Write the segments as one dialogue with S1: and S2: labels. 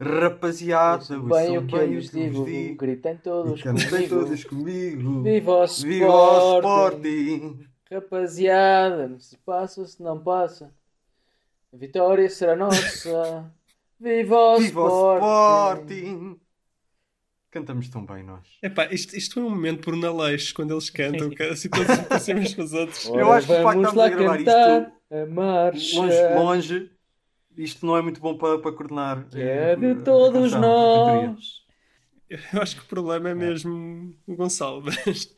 S1: Rapaziada,
S2: Bem o que eu lhes digo, gritem todos
S1: todos comigo.
S2: Viva o Sporting!
S1: Viva o Sporting!
S2: Rapaziada, se passa, se não passa. A vitória será nossa. Viva o
S1: Viva o
S2: Sporting!
S1: Sporting! Cantamos tão bem nós.
S3: Epá, isto, isto foi um momento por Naleixo, quando eles cantam, assim todos se parecem uns com os outros.
S1: Eu
S2: Ora,
S1: acho que o facto de gravar
S2: cantar
S1: isto
S2: a marcha.
S1: Longe, longe, isto não é muito bom para, para coordenar.
S2: Que é
S1: eh,
S2: de
S1: a
S2: todos
S1: canção,
S2: nós.
S3: Eu acho que o problema é mesmo o Gonçalo. mas-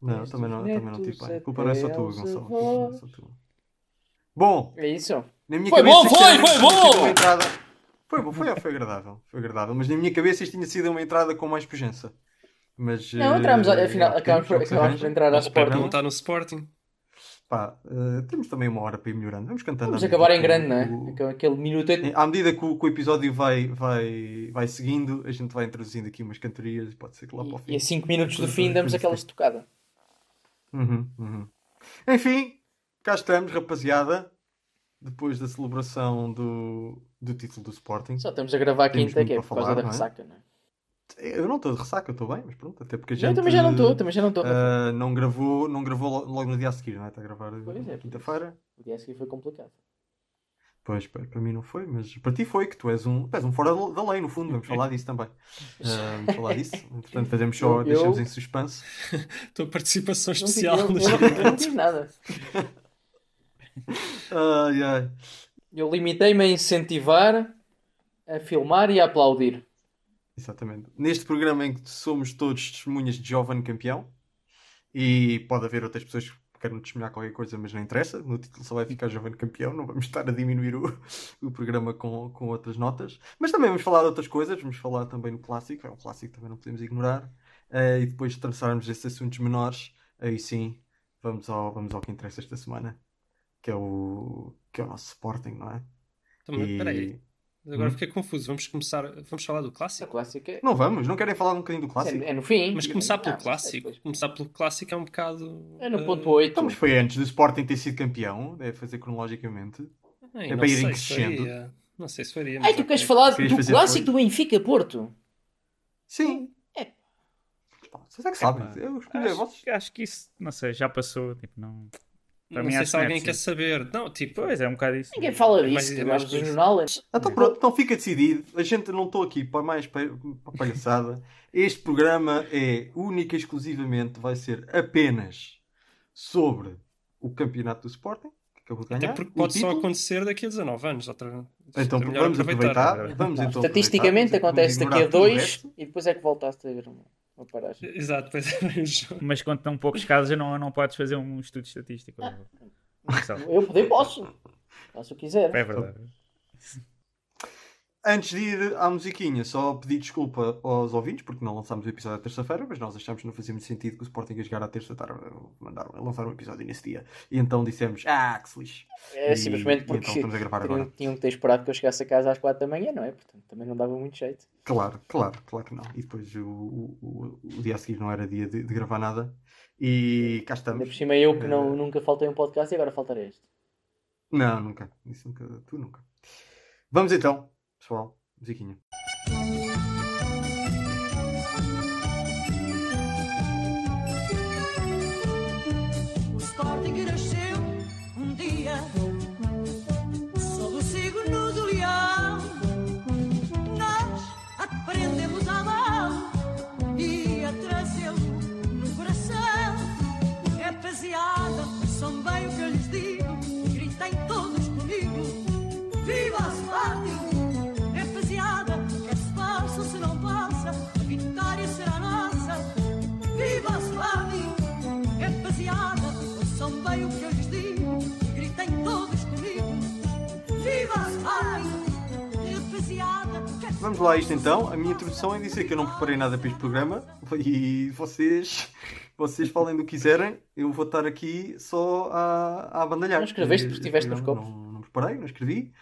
S1: Não, também não, também não tive bem. A culpa não é só tua, Gonçalo. não é só tua. Bom,
S2: É isso?
S1: na minha
S2: Foi
S1: cabeça.
S2: bom, foi, foi bom!
S1: entrada- Foi bom, foi, foi agradável. Foi agradável. Mas na minha cabeça isto tinha sido uma entrada com mais pujança. Mas.
S2: Não, entramos,
S1: eh,
S2: afinal,
S1: é
S2: acabamos por,
S1: é
S2: acabamos por entrar à
S3: O Pepe não
S2: Sporting.
S3: está no Sporting.
S1: Pá, eh, temos também uma hora para ir melhorando. Vamos cantando.
S2: Vamos acabar em grande,
S1: o-
S2: não é? Aquele- minuto. e-
S1: À medida que o, que o episódio vai, vai, vai seguindo, a gente vai introduzindo aqui umas cantorias e pode ser que lá para o fim.
S2: E a 5 minutos do fim damos aquela estocada.
S1: Uhum, uhum. Enfim, cá estamos, rapaziada. Depois da celebração do, do título do Sporting.
S2: Só estamos a gravar
S1: Temos
S2: quinta, que é por causa da
S1: é?
S2: ressaca, não é?
S1: Eu não estou de ressaca, eu estou bem, mas pronto, até porque a
S2: Eu
S1: gente
S2: também já não estou, também já não estou.
S1: ah, não gravou, não gravou lo- logo no dia a seguir, não é? Está a gravar
S2: Pois é.
S1: quinta-feira.
S2: O dia a seguir foi complicado.
S1: Pois, para, para mim não foi, mas para ti foi, que tu és um, és um fora da lei, no fundo, vamos falar disso também. Ah, vamos falar disso, portanto fazemos só,
S2: Eu-
S1: deixamos
S2: eu-
S1: em suspense.
S3: Tua participação
S2: Não
S3: especial
S2: fiz- eu, eu, não, eu não fiz nada.
S1: Ai, ai.
S2: Eu limitei-me a incentivar, a filmar e a aplaudir.
S1: Exatamente. Neste programa em que somos todos testemunhas de jovem campeão, e pode haver outras pessoas que queiram testemunhar qualquer coisa, mas não interessa, no título só vai ficar jovem campeão, não vamos estar a diminuir o, o programa com, com outras notas. Mas também vamos falar de outras coisas, vamos falar também no clássico, é um clássico que também não podemos ignorar, Eh, e depois de traçarmos esses assuntos menores, aí sim vamos ao, vamos ao que interessa esta semana, que é o, que é o nosso Sporting, não é?
S3: Então, mas
S1: E-
S3: Peraí, agora
S1: Hum?
S3: fiquei confuso. Vamos começar. Vamos falar do clássico?
S2: clássica é,
S1: Não vamos, não querem falar um bocadinho do clássico?
S2: é no fim.
S3: Mas começar pelo
S2: Ah,
S3: clássico.
S2: depois.
S3: Começar pelo clássico é um bocado.
S2: É no
S3: eh,
S2: ponto 8.
S1: Então, mas foi antes do Sporting ter sido campeão, deve fazer cronologicamente.
S3: ai,
S1: É para irem crescendo.
S3: faria. Não sei se faria.
S2: Ai, tu queres falar do clássico do Benfica Porto?
S1: Sim.
S2: É.
S1: Vocês é que sabem. Eu escolhi
S4: Acho,
S1: vocês.
S4: acho que isso, não sei, já passou. Tipo, não... Para
S3: Não
S4: mim
S3: sei se
S4: é
S3: alguém quer saber. Não, tipo.
S4: Pois, é um bocado isso.
S2: Ninguém fala
S3: É
S2: disso.
S3: é mais isso.
S2: jornal.
S1: Então pronto, então fica decidido. A gente não estou aqui para mais pa- para palhaçada. Este programa é única e exclusivamente, vai ser apenas sobre o campeonato do Sporting, que acabou de
S3: Até
S1: ganhar.
S3: porque
S1: o
S3: pode só acontecer daqui a 19 anos. Outra...
S1: Então
S3: é
S1: vamos aproveitar. Vamos então
S2: Estatisticamente
S1: aproveitar,
S2: acontece daqui a dois e depois é que voltaste a ver uma, paragem.
S3: Exato, pois é.
S4: Mas quando estão poucos casos, não, não podes fazer um estudo estatístico. Gonçalo.
S2: Eu poder posso. O que quiser.
S4: É verdade.
S1: Antes de ir à musiquinha, só pedir desculpa aos ouvintes, porque não lançámos o episódio à terça-feira, mas nós achámos que não fazia muito sentido que o Sporting a jogar à terça estar mandaram lançar um episódio nesse dia. E então dissemos, ah, que se lixe.
S2: É
S1: E-
S2: simplesmente
S1: e
S2: porque
S1: então estamos a gravar
S2: tinham,
S1: agora.
S2: tinham que ter esperado que eu chegasse a casa às 4 da manhã, não é? Portanto, também não dava muito jeito.
S1: Claro, claro, claro que não. E depois o, o, o- dia a seguir não era dia de, de gravar nada. E cá
S2: Ainda
S1: estamos.
S2: por cima eu que não,
S1: Eh.
S2: nunca faltei um podcast e agora faltarei este.
S1: Não, nunca. Isso nunca. Tu nunca. Vamos então, pessoal. Musiquinha. Vamos lá, a isto então. A minha introdução é dizer que eu não preparei nada para este programa e vocês, vocês falem do que quiserem. Eu vou estar aqui só a, a abandalhar.
S2: Não escreveste porque
S1: Este
S2: estiveste nos copos?
S1: Não, não preparei, não escrevi.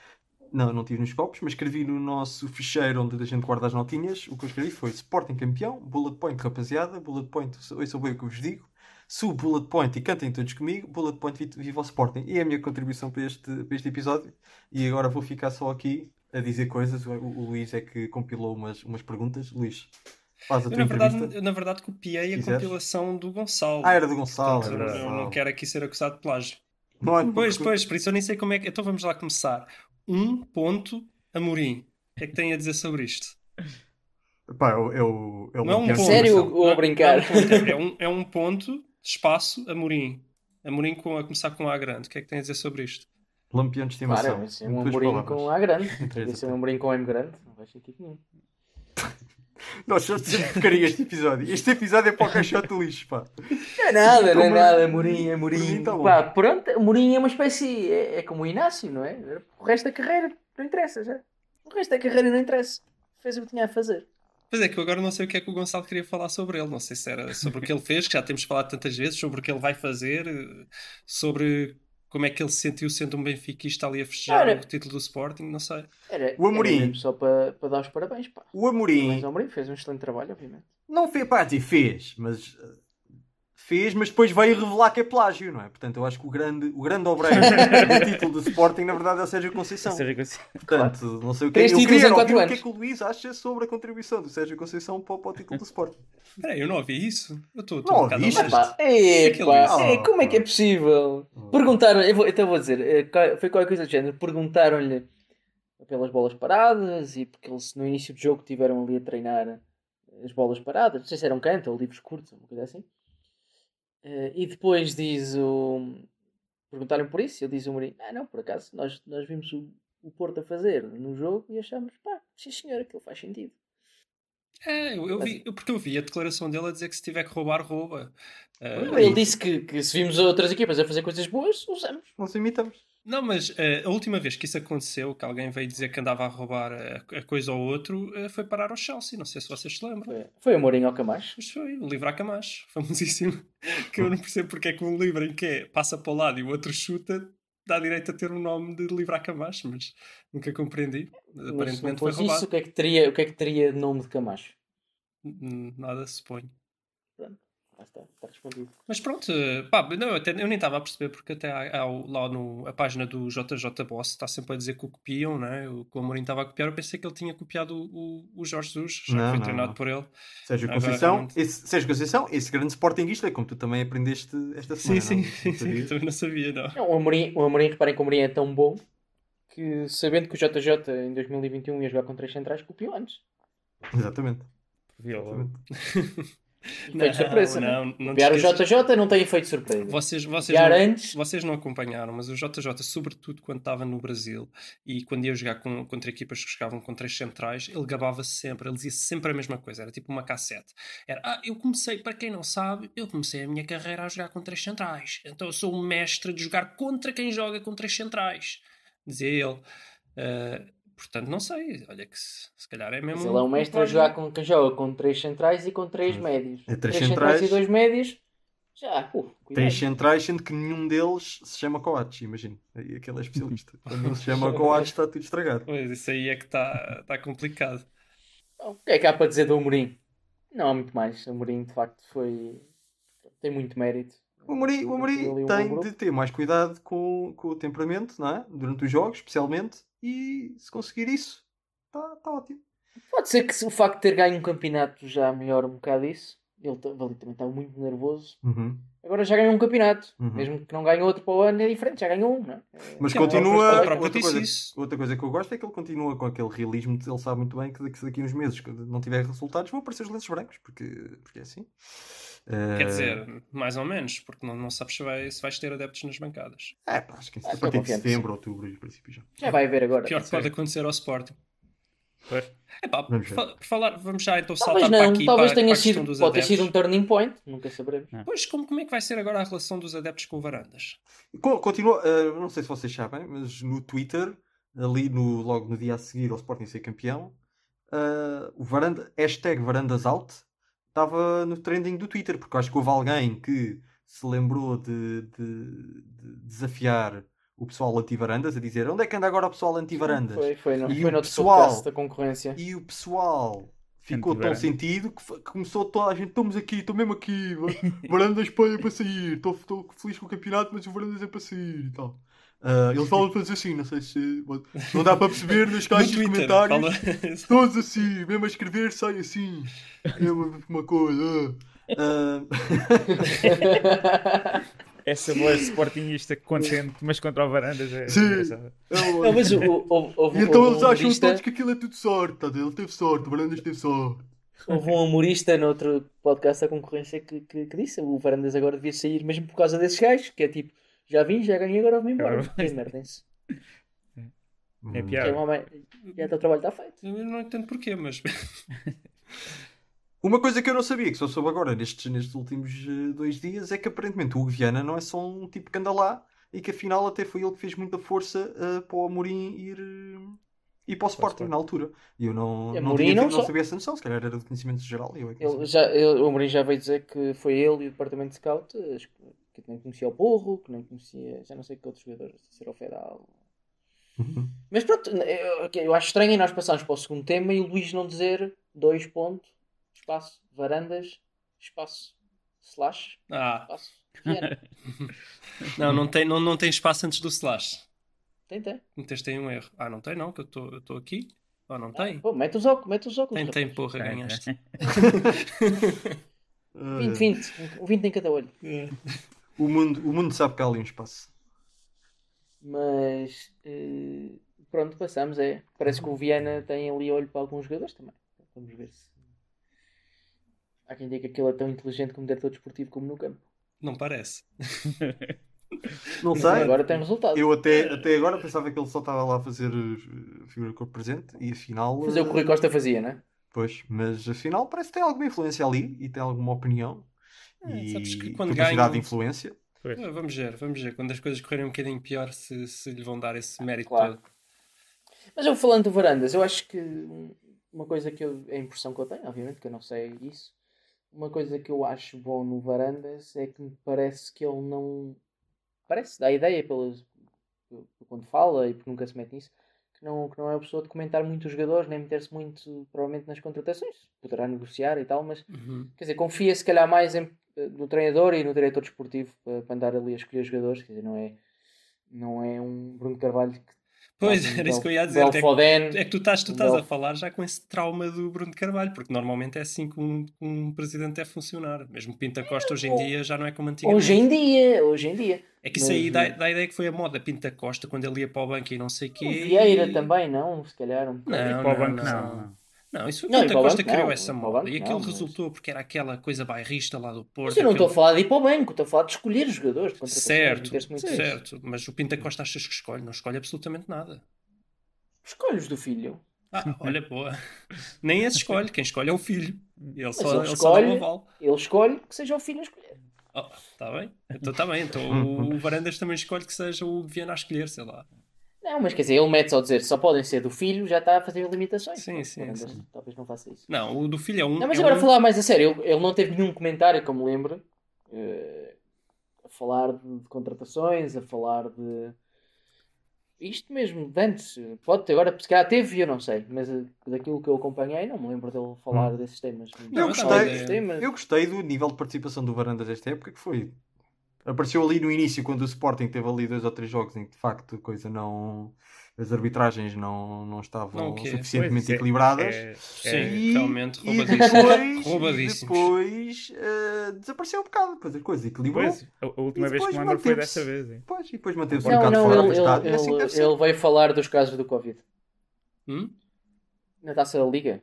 S1: Não, não tive nos copos, mas escrevi no nosso ficheiro onde a gente guarda as notinhas. O que eu escrevi foi Sporting campeão, bullet point rapaziada, bullet point, ouçam bem o que eu vos digo. Sub bullet point e cantem todos comigo, bullet point vi- viva o Sporting. E é a minha contribuição para este, para este episódio. E agora vou ficar só aqui a dizer coisas. O, o Luís é que compilou umas, umas perguntas. Luís, faz a
S3: Eu,
S1: tua
S3: na, verdade,
S1: entrevista.
S3: eu, na verdade, copiei a
S1: Quiseres?
S3: compilação do Gonçalo.
S1: Ah, era do Gonçalo.
S3: Portanto,
S1: era do
S3: eu não quero aqui ser acusado de plágio.
S1: Não é
S3: Pois,
S1: porque-
S3: pois, por isso eu nem sei como é que. Então vamos lá começar. Um ponto Amorim. O que é que tem a dizer sobre isto?
S1: Pá, é é o- é o
S3: Não é um ponto.
S2: Sério ou a brincar?
S3: Não, não, é, um, é um ponto, espaço, Amorim. Amorim com, a começar com A grande. O que é que tem a dizer sobre isto?
S1: Lampião de estimação.
S2: Claro, é um
S1: palavras.
S2: com A grande.
S1: Três
S2: Isso é um amorim com M grande. Não faz sentido nenhum.
S1: Nós só sempre porcaria este episódio. Este episódio é para o caixote de lixo, pá.
S2: Não é nada, não é nada.
S1: Por
S2: amorim.
S1: mim tá.
S2: Pá, pronto, amorim é uma espécie. É, é como o Inácio, não é? O resto da carreira não interessa já. O resto da carreira não interessa. Fez o que tinha a fazer.
S3: Pois é, que eu agora não sei o que é que o Gonçalo queria falar sobre ele. Não sei se era sobre o que ele fez, que já temos falado tantas vezes, sobre o que ele vai fazer, sobre como é que ele se sentiu sendo um benfiquista ali a festejar
S2: Ora.
S3: o título do Sporting, não sei.
S2: Era,
S1: O Amorim.
S2: era só para, para dar os parabéns, pá.
S1: O Amorim
S2: Mas o Amorim fez um excelente trabalho, obviamente.
S1: não fez, pá, fez, mas fez, mas depois veio revelar que é plágio, não é? Portanto, eu acho que o grande, o grande obreiro do título do Sporting, na verdade, é o Sérgio Conceição.
S4: Sérgio Conceição.
S1: Portanto, não sei o que
S2: Três
S1: eu queria ouvir o que é que o Luís acha sobre a contribuição do Sérgio Conceição para, o- para o título do Sporting.
S3: Espera aí, eu não ouvi isso. Eu estou
S1: Não
S3: um ele
S2: epá,
S1: disse?
S2: é, como é que é possível? Perguntaram, eu vou, então vou dizer, eh, qual- foi qualquer coisa do género, perguntaram-lhe pelas bolas paradas e porque eles no início do jogo tiveram ali a treinar as bolas paradas, não sei se eram canto ou livros curtos, uma coisa assim. Eh, e depois diz o. Perguntaram por isso, ele diz o Mourinho: Ah, não, por acaso, nós, nós vimos o, o Porto a fazer no jogo e achamos, pá, sim senhor, aquilo faz sentido.
S3: É, eu, eu vi, eu- porque eu vi a declaração dele a dizer que se tiver que roubar, rouba. Eh,
S2: Ele disse que, que se vimos outras equipas a fazer coisas boas, usamos.
S1: Nós imitamos.
S3: Não, mas eh, a última vez que isso aconteceu, que alguém veio dizer que andava a roubar eh, a coisa ou outro, eh, foi parar ao Chelsea. Não sei se vocês se lembram.
S2: Foi, foi o Mourinho ao Camacho.
S3: Mas foi o livro a Camacho, famosíssimo. Que eu não percebo porque é que um livro em que é passa para o lado e o outro chuta dá direito a ter o nome de livro a Camacho, mas nunca compreendi.
S2: Mas
S3: Aparentemente foi roubado.
S2: isso, o que, é que teria, o que é que teria de nome de Camacho?
S3: Nada se
S2: está, está respondido.
S3: Mas pronto, eh, pá, não, eu, até- eu nem estava a perceber porque até há, há lá no, a página do JJ Boss está sempre a dizer que o copiam, né? o que o Amorim estava a copiar. Eu pensei que ele tinha copiado o, o, Jorge Jesus, já
S1: Não,
S3: foi
S1: não,
S3: treinado
S1: não.
S3: por ele.
S1: Sérgio Conceição,
S3: realmente.
S1: esse, Sérgio Conceição, esse grande sportinguista, como tu também aprendeste esta semana.
S3: Sim, sim,
S1: não?
S3: sim, também não sabia, não.
S2: Não, o, Amorim, o Amorim, reparem que o Amorim é tão bom que, sabendo que o JJ em 2021 ia jogar com três centrais, copiou antes.
S1: Exatamente. Exatamente.
S2: Efeito de surpresa.
S3: não,
S2: Não,
S3: não te
S2: Copiar o JJ não tem efeito de surpresa.
S3: Vocês, vocês, não,
S2: antes.
S3: vocês não acompanharam, mas o JJ, sobretudo quando estava no Brasil e quando ia jogar com, contra equipas que jogavam com três centrais, ele gabava sempre, ele dizia sempre a mesma coisa, era tipo uma cassete. Era, ah, eu comecei, para quem não sabe, eu comecei a minha carreira a jogar com três centrais, então eu sou um mestre de jogar contra quem joga com três centrais, dizia ele. Ah, portanto, não sei, olha que se, se calhar é mesmo.
S2: Mas ele é um mestre a jogar com quem joga com três centrais e com três médios.
S1: É três
S2: centrais
S1: centrais.
S2: e dois médios. Já, uh, cuidado.
S1: Três centrais, sendo que nenhum deles se chama Coates, imagino. Aí aquele é especialista. Quando não se chama Coates, está tudo estragado.
S3: Pois, isso aí é que está tá complicado.
S2: Bom, O que é que há para dizer do Amorim? Não há muito mais. O Amorim, de facto, foi... tem muito mérito.
S1: O Amorim, o Amorim tem de ter mais cuidado com, com o temperamento, não é? Durante os jogos, especialmente. E se conseguir isso, está tá ótimo.
S2: Pode ser que o facto de ter ganho um campeonato já melhore um bocado isso. Ele também estava muito nervoso.
S1: Uhum.
S2: Agora já ganhou um campeonato.
S1: Uhum.
S2: Mesmo que não ganhe outro para o ano, é diferente. Já ganhou um, não é?
S1: Mas
S3: Sim,
S1: continua.
S3: o
S1: Outra
S3: disse
S1: coisa, outra coisa que eu gosto é que ele continua com aquele realismo de ele sabe muito bem que daqui, daqui a uns meses, quando não tiver resultados, vão aparecer os lenços brancos, porque, porque é assim.
S3: Quer
S1: Eh,
S3: dizer, mais ou menos, porque não, não sabes se, vai, se vais ter adeptos nas bancadas.
S1: É, pá, acho que
S2: Ah,
S1: a partir de setembro, outubro, em princípio já.
S2: Já vai haver agora.
S3: Pior que pode acontecer ao Sporting.
S4: Pois.
S3: Epá, por,
S1: Vamos ver.
S3: fa- por falar, vamos já então
S2: Talvez
S3: saltar para
S2: não.
S3: aqui.
S2: Talvez
S3: para,
S2: tenha
S3: para
S2: sido.
S3: dos
S2: Pode ter sido um turning point. Nunca saberemos.
S3: Pois, como, como é que vai ser agora a relação dos adeptos com o Varandas?
S1: Co- Continua, eh, não sei se vocês sabem, mas no Twitter, ali no, logo no dia a seguir ao Sporting ser campeão, eh, o varanda, hashtag varandas out estava no trending do Twitter, porque acho que houve alguém que se lembrou de, de- de desafiar o pessoal anti-varandas, a dizer onde é que anda agora o pessoal anti-varandas?
S2: Foi, foi, no,
S1: E
S2: foi
S1: o
S2: no
S1: pessoal-
S2: podcast da concorrência.
S1: E o pessoal ficou tão sentido que fa- começou toda a gente, estamos aqui, estou mesmo aqui, va- varandas para, para sair, estou feliz com o campeonato, mas o varandas é para sair e tal. Ah, ele fala todos assim, não sei se. Não dá para perceber nas
S3: No
S1: caixas de comentários.
S3: fala-
S1: Todos assim, mesmo a escrever sai assim. É uma, uma coisa. ah.
S4: Essa voz sportingista contente, mas contra o Varandas é
S1: Sim.
S4: engraçada.
S2: Não, mas o, o, houve, houve,
S1: E então eles acham
S2: humorista,
S1: todos que aquilo é tudo sorte, tá? Ele teve sorte, o Varandas teve sorte.
S2: houve um humorista no outro podcast da concorrência que, que, que disse o Varandas agora devia sair mesmo por causa desses gajos, que é tipo, já vim, já ganhei, agora vou-me embora. Que merdem-se.
S4: É
S1: Hum.
S2: Que é
S4: piada.
S2: uma mãe- Já o trabalho está feito.
S3: Eu não entendo porquê, mas.
S1: Uma coisa que eu não sabia, que só soube agora nestes, nestes últimos eh, dois dias, é que aparentemente o Hugo Viana não é só um tipo que anda lá e que afinal até foi ele que fez muita força eh, para o Amorim ir, eh, ir para o Sporting na altura. E eu não, não, tinha,
S2: não
S1: não sabia essa noção, se calhar era de conhecimento geral. Eu é
S2: Ele já, ele, o Amorim já veio dizer que foi ele e o departamento de scout que nem conhecia o Porro, que nem conhecia, já não sei que outros jogadores, se era o Fedal.
S1: Uhum.
S2: Mas pronto, eu, eu acho estranho e nós passarmos para o segundo tema e o Luís não dizer dois pontos, espaço, varandas, espaço, slash,
S3: Ah,
S2: espaço, Viana.
S3: não, não tem, não, não tem espaço antes do slash.
S2: Tem, tem.
S3: Meteste aí um erro. Ah, não tem, não, que eu estou eu estou aqui. Ah, não tem?
S2: Pô, mete os óculos, mete os óculos.
S3: Tem, tem,
S2: rapaz.
S3: porra, ganhaste.
S2: 20, 20, um 20 em cada olho.
S1: O, mundo, o mundo sabe que há ali um espaço.
S2: Mas eh, pronto, passamos. É. Parece que o Viana tem ali olho para alguns jogadores também. Vamos ver se. Há quem diga que ele é tão inteligente como diretor desportivo como no campo.
S3: Não parece.
S1: Não
S2: Mas
S1: sei.
S2: agora tem resultado.
S1: Eu até, até agora pensava que ele só estava lá a fazer eh, figura de corpo presente e afinal.
S2: Fazer o que o
S1: eh,
S2: Rui Costa fazia, não é?
S1: Pois, mas afinal parece que tem alguma influência ali e tem alguma opinião
S3: É,
S1: e
S3: sabes que quando
S1: capacidade
S3: ganham-
S1: de influência.
S4: Pois.
S3: Vamos ver, vamos ver. Quando as coisas correrem um bocadinho pior, se, se lhe vão dar esse mérito
S2: Claro.
S3: todo.
S2: Mas eu falando do Varandas, eu acho que uma coisa que eu, é a impressão que eu tenho, obviamente que eu não sei isso, uma coisa que eu acho bom no Varandas é que me parece que ele não parece, dá a ideia pelas, quando fala e porque nunca se mete nisso, que não, que não é a pessoa de comentar muito os jogadores, nem meter-se muito provavelmente nas contratações. Poderá negociar e tal, mas
S3: Uhum.
S2: quer dizer, confia se calhar mais em- no treinador e no diretor desportivo para, para andar ali a escolher os jogadores, quer dizer, não é, não é um Bruno Carvalho que
S3: Pois, era isso que eu ia dizer. É que, é que tu estás, tu estás
S2: Bel-
S3: a falar já com esse trauma do Bruno de Carvalho, porque normalmente é assim que um, um presidente deve funcionar. Mesmo Pinta Costa hoje em dia já não é como antigamente.
S2: Hoje em dia, hoje em dia.
S3: É que isso aí dá,
S2: eh,
S3: dá a ideia que foi a moda Pinta Costa quando ele ia para o banco e não sei o quê.
S2: O Vieira
S3: e-
S2: também, não? Se calhar um bocado.
S3: Não,
S4: para o
S3: não,
S4: banco,
S3: não.
S4: não, não.
S3: Não, isso foi
S2: Não,
S3: Costa
S2: banco,
S3: criou
S2: não.
S3: essa moda.
S2: banco,
S3: e aquilo
S2: não, mas-
S3: resultou porque era aquela coisa bairrista lá do Porto.
S2: Mas eu não estou a
S3: aquele-
S2: falar de ir para o banco, estou a falar de escolher os jogadores.
S3: Certo, certo. Mas o Pinta Costa achas que escolhe? Não escolhe absolutamente nada.
S2: Escolhe-os do filho.
S3: Ah, olha, boa. Nem esse escolhe, quem escolhe é o filho. Ele só,
S2: ele
S3: ele só dá um
S2: escolhe-
S3: aval.
S2: Ele escolhe que seja o filho a escolher.
S3: Oh, tá bem? Então tá bem. Então o, o Varandas também escolhe que seja o Viana a escolher, sei lá.
S2: Não, mas quer dizer, ele mete só dizer só podem ser do filho, já está a fazer limitações.
S3: Sim, sim, sim.
S2: Talvez não faça isso.
S3: Não, o do filho é um.
S2: Não, mas
S3: é
S2: agora
S3: um-
S2: a falar mais a sério, ele, ele não teve nenhum comentário, como me lembro, eh, a falar de, de contratações, a falar de. Isto mesmo, de antes, pode ter, agora se calhar teve, eu não sei, mas eh, daquilo que eu acompanhei, não me lembro dele falar desses temas.
S3: Não,
S1: Eu gostei,
S3: desses
S2: temas.
S1: eu gostei do nível de participação do Varandas desta época, que foi. Apareceu ali no início, quando o Sporting teve ali dois ou três jogos em que de facto a coisa não. As arbitragens não, não estavam
S3: Não, o quê?
S1: suficientemente
S4: Pois, é-
S1: equilibradas.
S4: é-
S3: Sim,
S4: é-
S1: E-
S3: realmente,
S1: E
S3: roubadíssimos.
S1: depois, e depois eh, desapareceu um bocado, depois a coisa equilibrou.
S4: Pois, a, última vez que lembro foi dessa vez. hein.
S1: Pois, e depois manteve-se um bocado
S2: não,
S1: fora do
S2: ele,
S1: estádio.
S2: ele,
S1: e assim
S2: ele,
S1: deve ser.
S2: ele veio falar dos casos do Covid
S3: Hum?
S2: na taça da Liga.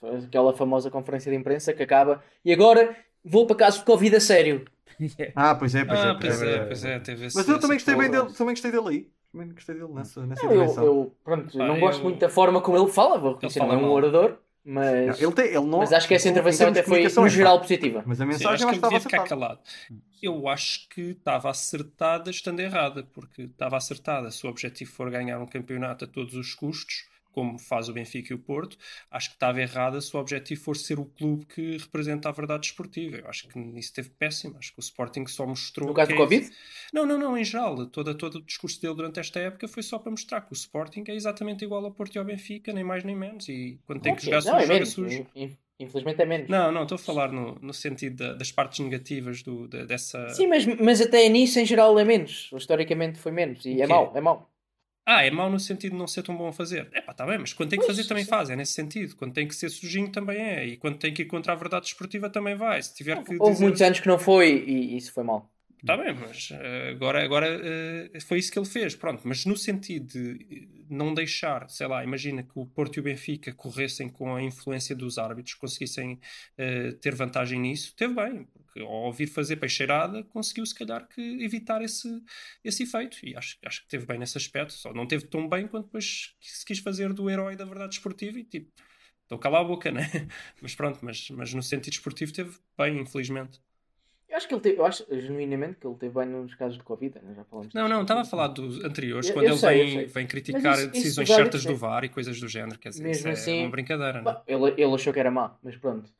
S2: Aquela famosa conferência de imprensa que acaba e agora vou para casos de Covid a sério.
S1: Ah, pois é, pois
S3: Ah,
S1: é.
S3: pois
S1: é.
S3: é, pois é, teve
S1: Mas eu também gostei bem dele, também gostei dele aí. Também gostei dele nessa, nessa
S2: Não, eu,
S1: intervenção.
S2: eu, pronto,
S3: Ah,
S2: não
S3: eu-
S2: gosto muito da forma como ele fala, vou reconhecer, não
S3: fala
S2: é um
S3: mal.
S2: orador,
S1: Não,
S2: mas,
S1: ele tem, ele não,
S2: mas acho que essa intervenção até foi, no
S1: é
S2: geral, positiva.
S1: Mas a
S3: Sim,
S1: mensagem
S3: acho
S1: eu
S3: que ele devia
S1: estava
S3: ficar
S1: acertada.
S3: calado. Eu acho que estava acertada estando errada, porque estava acertada. Se o objetivo for ganhar um campeonato a todos os custos, como faz o Benfica e o Porto, acho que estava errada se o objetivo for ser o clube que representa a verdade esportiva. Eu acho que nisso esteve péssimo. Acho que o Sporting só mostrou.
S2: No caso
S3: que
S2: do
S3: é
S2: Covid?
S3: isso. Não, não, não, em geral. Todo, todo o discurso dele durante esta época foi só para mostrar que o Sporting é exatamente igual ao Porto e ao Benfica, nem mais nem menos. E quando tem que
S2: Ok,
S3: jogar
S2: não,
S3: sujo,
S2: é
S3: joga sujo.
S2: In- in- Infelizmente é menos.
S3: Não, não, estou a falar no, no sentido da- das partes negativas do, da- dessa.
S2: Sim, mas, mas até nisso em geral é menos. Historicamente foi menos. E
S3: O
S2: é mau, é mau.
S3: Ah, é mau no sentido de não ser tão bom a fazer. É pá, está bem, mas quando tem que fazer também faz, é nesse sentido. Quando tem que ser sujinho também é. E quando tem que ir contra a verdade desportiva também vai. Se tiver que
S2: Houve
S3: dizer.
S2: muitos anos que não foi e isso foi mal.
S3: Está bem, mas eh, agora, agora eh, foi isso que ele fez. Pronto, mas no sentido de eh, não deixar, sei lá, imagina que o Porto e o Benfica corressem com a influência dos árbitros, conseguissem ter vantagem nisso, teve bem, ao ouvir fazer peixeirada, conseguiu se calhar que evitar esse, esse efeito. E acho, acho que teve bem nesse aspecto, só não teve tão bem quanto depois se quis fazer do herói da verdade esportiva e tipo. Estou a calar a boca, né? Mas pronto, mas, mas no sentido esportivo teve bem, infelizmente.
S2: Eu acho que ele teve, eu acho genuinamente que ele teve bem nos casos de Covid, né? já falamos
S3: Não, não, estava a falar dos anteriores,
S2: Eu-
S3: quando
S2: eu
S3: ele
S2: sei,
S3: vem, vem criticar
S2: isso- isso
S3: decisões
S2: dos
S3: certas do
S2: é-
S3: VAR e coisas do género. Quer dizer,
S2: Mesmo
S3: isso é
S2: assim-
S3: uma brincadeira, não é?
S2: Ele, ele achou que era má, mas pronto.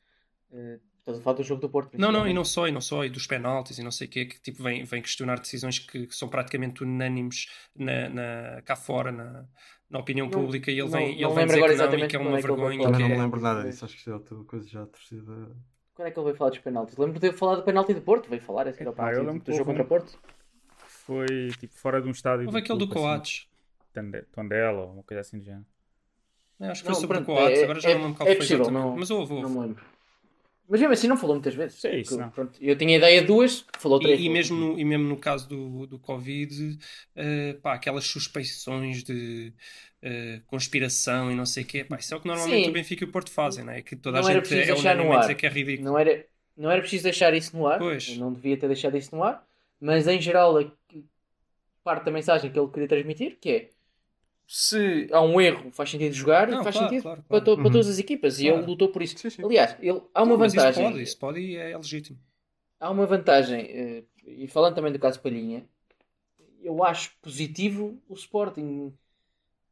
S2: Eh, Estás a falar do jogo do Porto.
S3: Não, não, e não só, e não só, e dos penaltis e não sei o quê, que tipo vem, vem questionar decisões que, que são praticamente unânimes na, na- cá fora, na, na opinião
S2: Não-
S3: pública, e ele
S2: não-
S3: vem, ele
S2: não
S3: vem
S2: lembro
S3: dizer
S2: agora
S3: que não, e
S2: exatamente
S3: que é uma
S2: é ele
S3: vergonha. que
S1: Também não
S3: é-
S1: me lembro nada disso, acho que isso é outra coisa já torcida.
S2: Quando é que ele veio falar dos penaltis? Lembro de eu falar do penalti do Porto, veio falar a seguir ao
S4: Epá, eu lembro
S2: do jogo contra
S4: um-
S2: Porto.
S4: Foi tipo fora de um estádio.
S3: Houve aquele do
S4: assim,
S3: Coates.
S4: Tande- Tondela ou uma coisa assim do género.
S3: Eu acho que
S2: Não,
S3: foi sobre o Coates,
S2: é-
S3: agora já
S2: é-
S3: não me lembro qual
S2: é
S3: foi Mas houve, houve.
S2: Não me lembro. Mas mesmo assim não falou muitas vezes.
S4: Sim, isso
S2: Porque,
S4: não.
S2: pronto, eu tinha ideia de duas, falou três.
S3: E, e mesmo no, e mesmo no caso do, do Covid, eh, pá, aquelas suspeições de eh, conspiração e não sei o quê, pá, isso é o que normalmente
S2: Sim.
S3: o Benfica e o Porto fazem, não é? Que toda a
S2: Não era
S3: gente é a dizer que é ridículo.
S2: Não era, não era preciso deixar isso no ar.
S3: Pois.
S2: Eu não devia ter deixado isso no ar. Mas em geral, a parte da mensagem que ele queria transmitir, que é se há um erro, faz sentido jogar,
S3: Não,
S2: faz
S3: claro,
S2: sentido
S3: claro,
S2: para,
S3: claro.
S2: para
S1: Uhum.
S2: todas as equipas. E ele lutou por isso.
S1: Sim, sim.
S2: Aliás, ele, há uma
S3: mas
S2: vantagem.
S3: Isso pode, isso pode e é, legítimo.
S2: Há uma vantagem, eh, e falando também do caso Palhinha, eu acho positivo o Sporting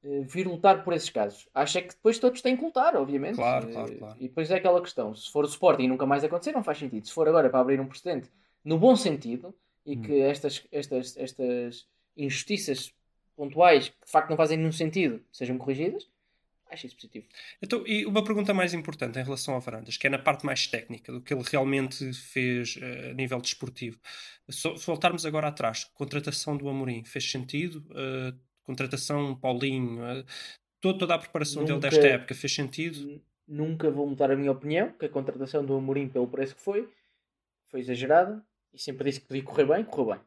S2: eh, vir lutar por esses casos. Acho é que depois todos têm que lutar, obviamente.
S3: Claro,
S2: Eh,
S3: claro, claro.
S2: E depois é aquela questão: se for o Sporting e nunca mais acontecer, não faz sentido. Se for agora para abrir um precedente no bom sentido e
S3: Hum.
S2: que estas, estas, estas injustiças pontuais que de facto não fazem nenhum sentido sejam corrigidas, acho isso positivo.
S3: Então, e uma pergunta mais importante em relação ao Varandas, que é na parte mais técnica do que ele realmente fez eh, a nível desportivo. Se, voltarmos agora atrás, contratação do Amorim fez sentido? Eh, contratação Paulinho, eh, toda, toda a preparação dele
S2: Nunca-
S3: desta época fez sentido?
S2: Nunca vou mudar a minha opinião, que a contratação do Amorim pelo preço que foi, foi exagerada e sempre disse que podia correr bem, correu bem.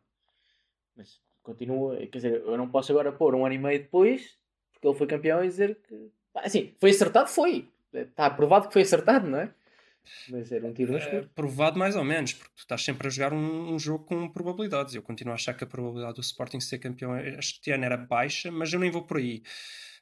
S2: Mas continua, quer dizer, eu não posso agora pôr um ano e meio depois, porque ele foi campeão e dizer que. Assim, foi acertado, foi. Está aprovado que foi acertado, não é? Mas era um tiro no
S3: Eh,
S2: escuro.
S3: provado mais ou menos, porque tu estás sempre a jogar um, um jogo com probabilidades. Eu continuo a achar que a probabilidade do Sporting ser campeão este ano era baixa, mas eu nem vou por aí.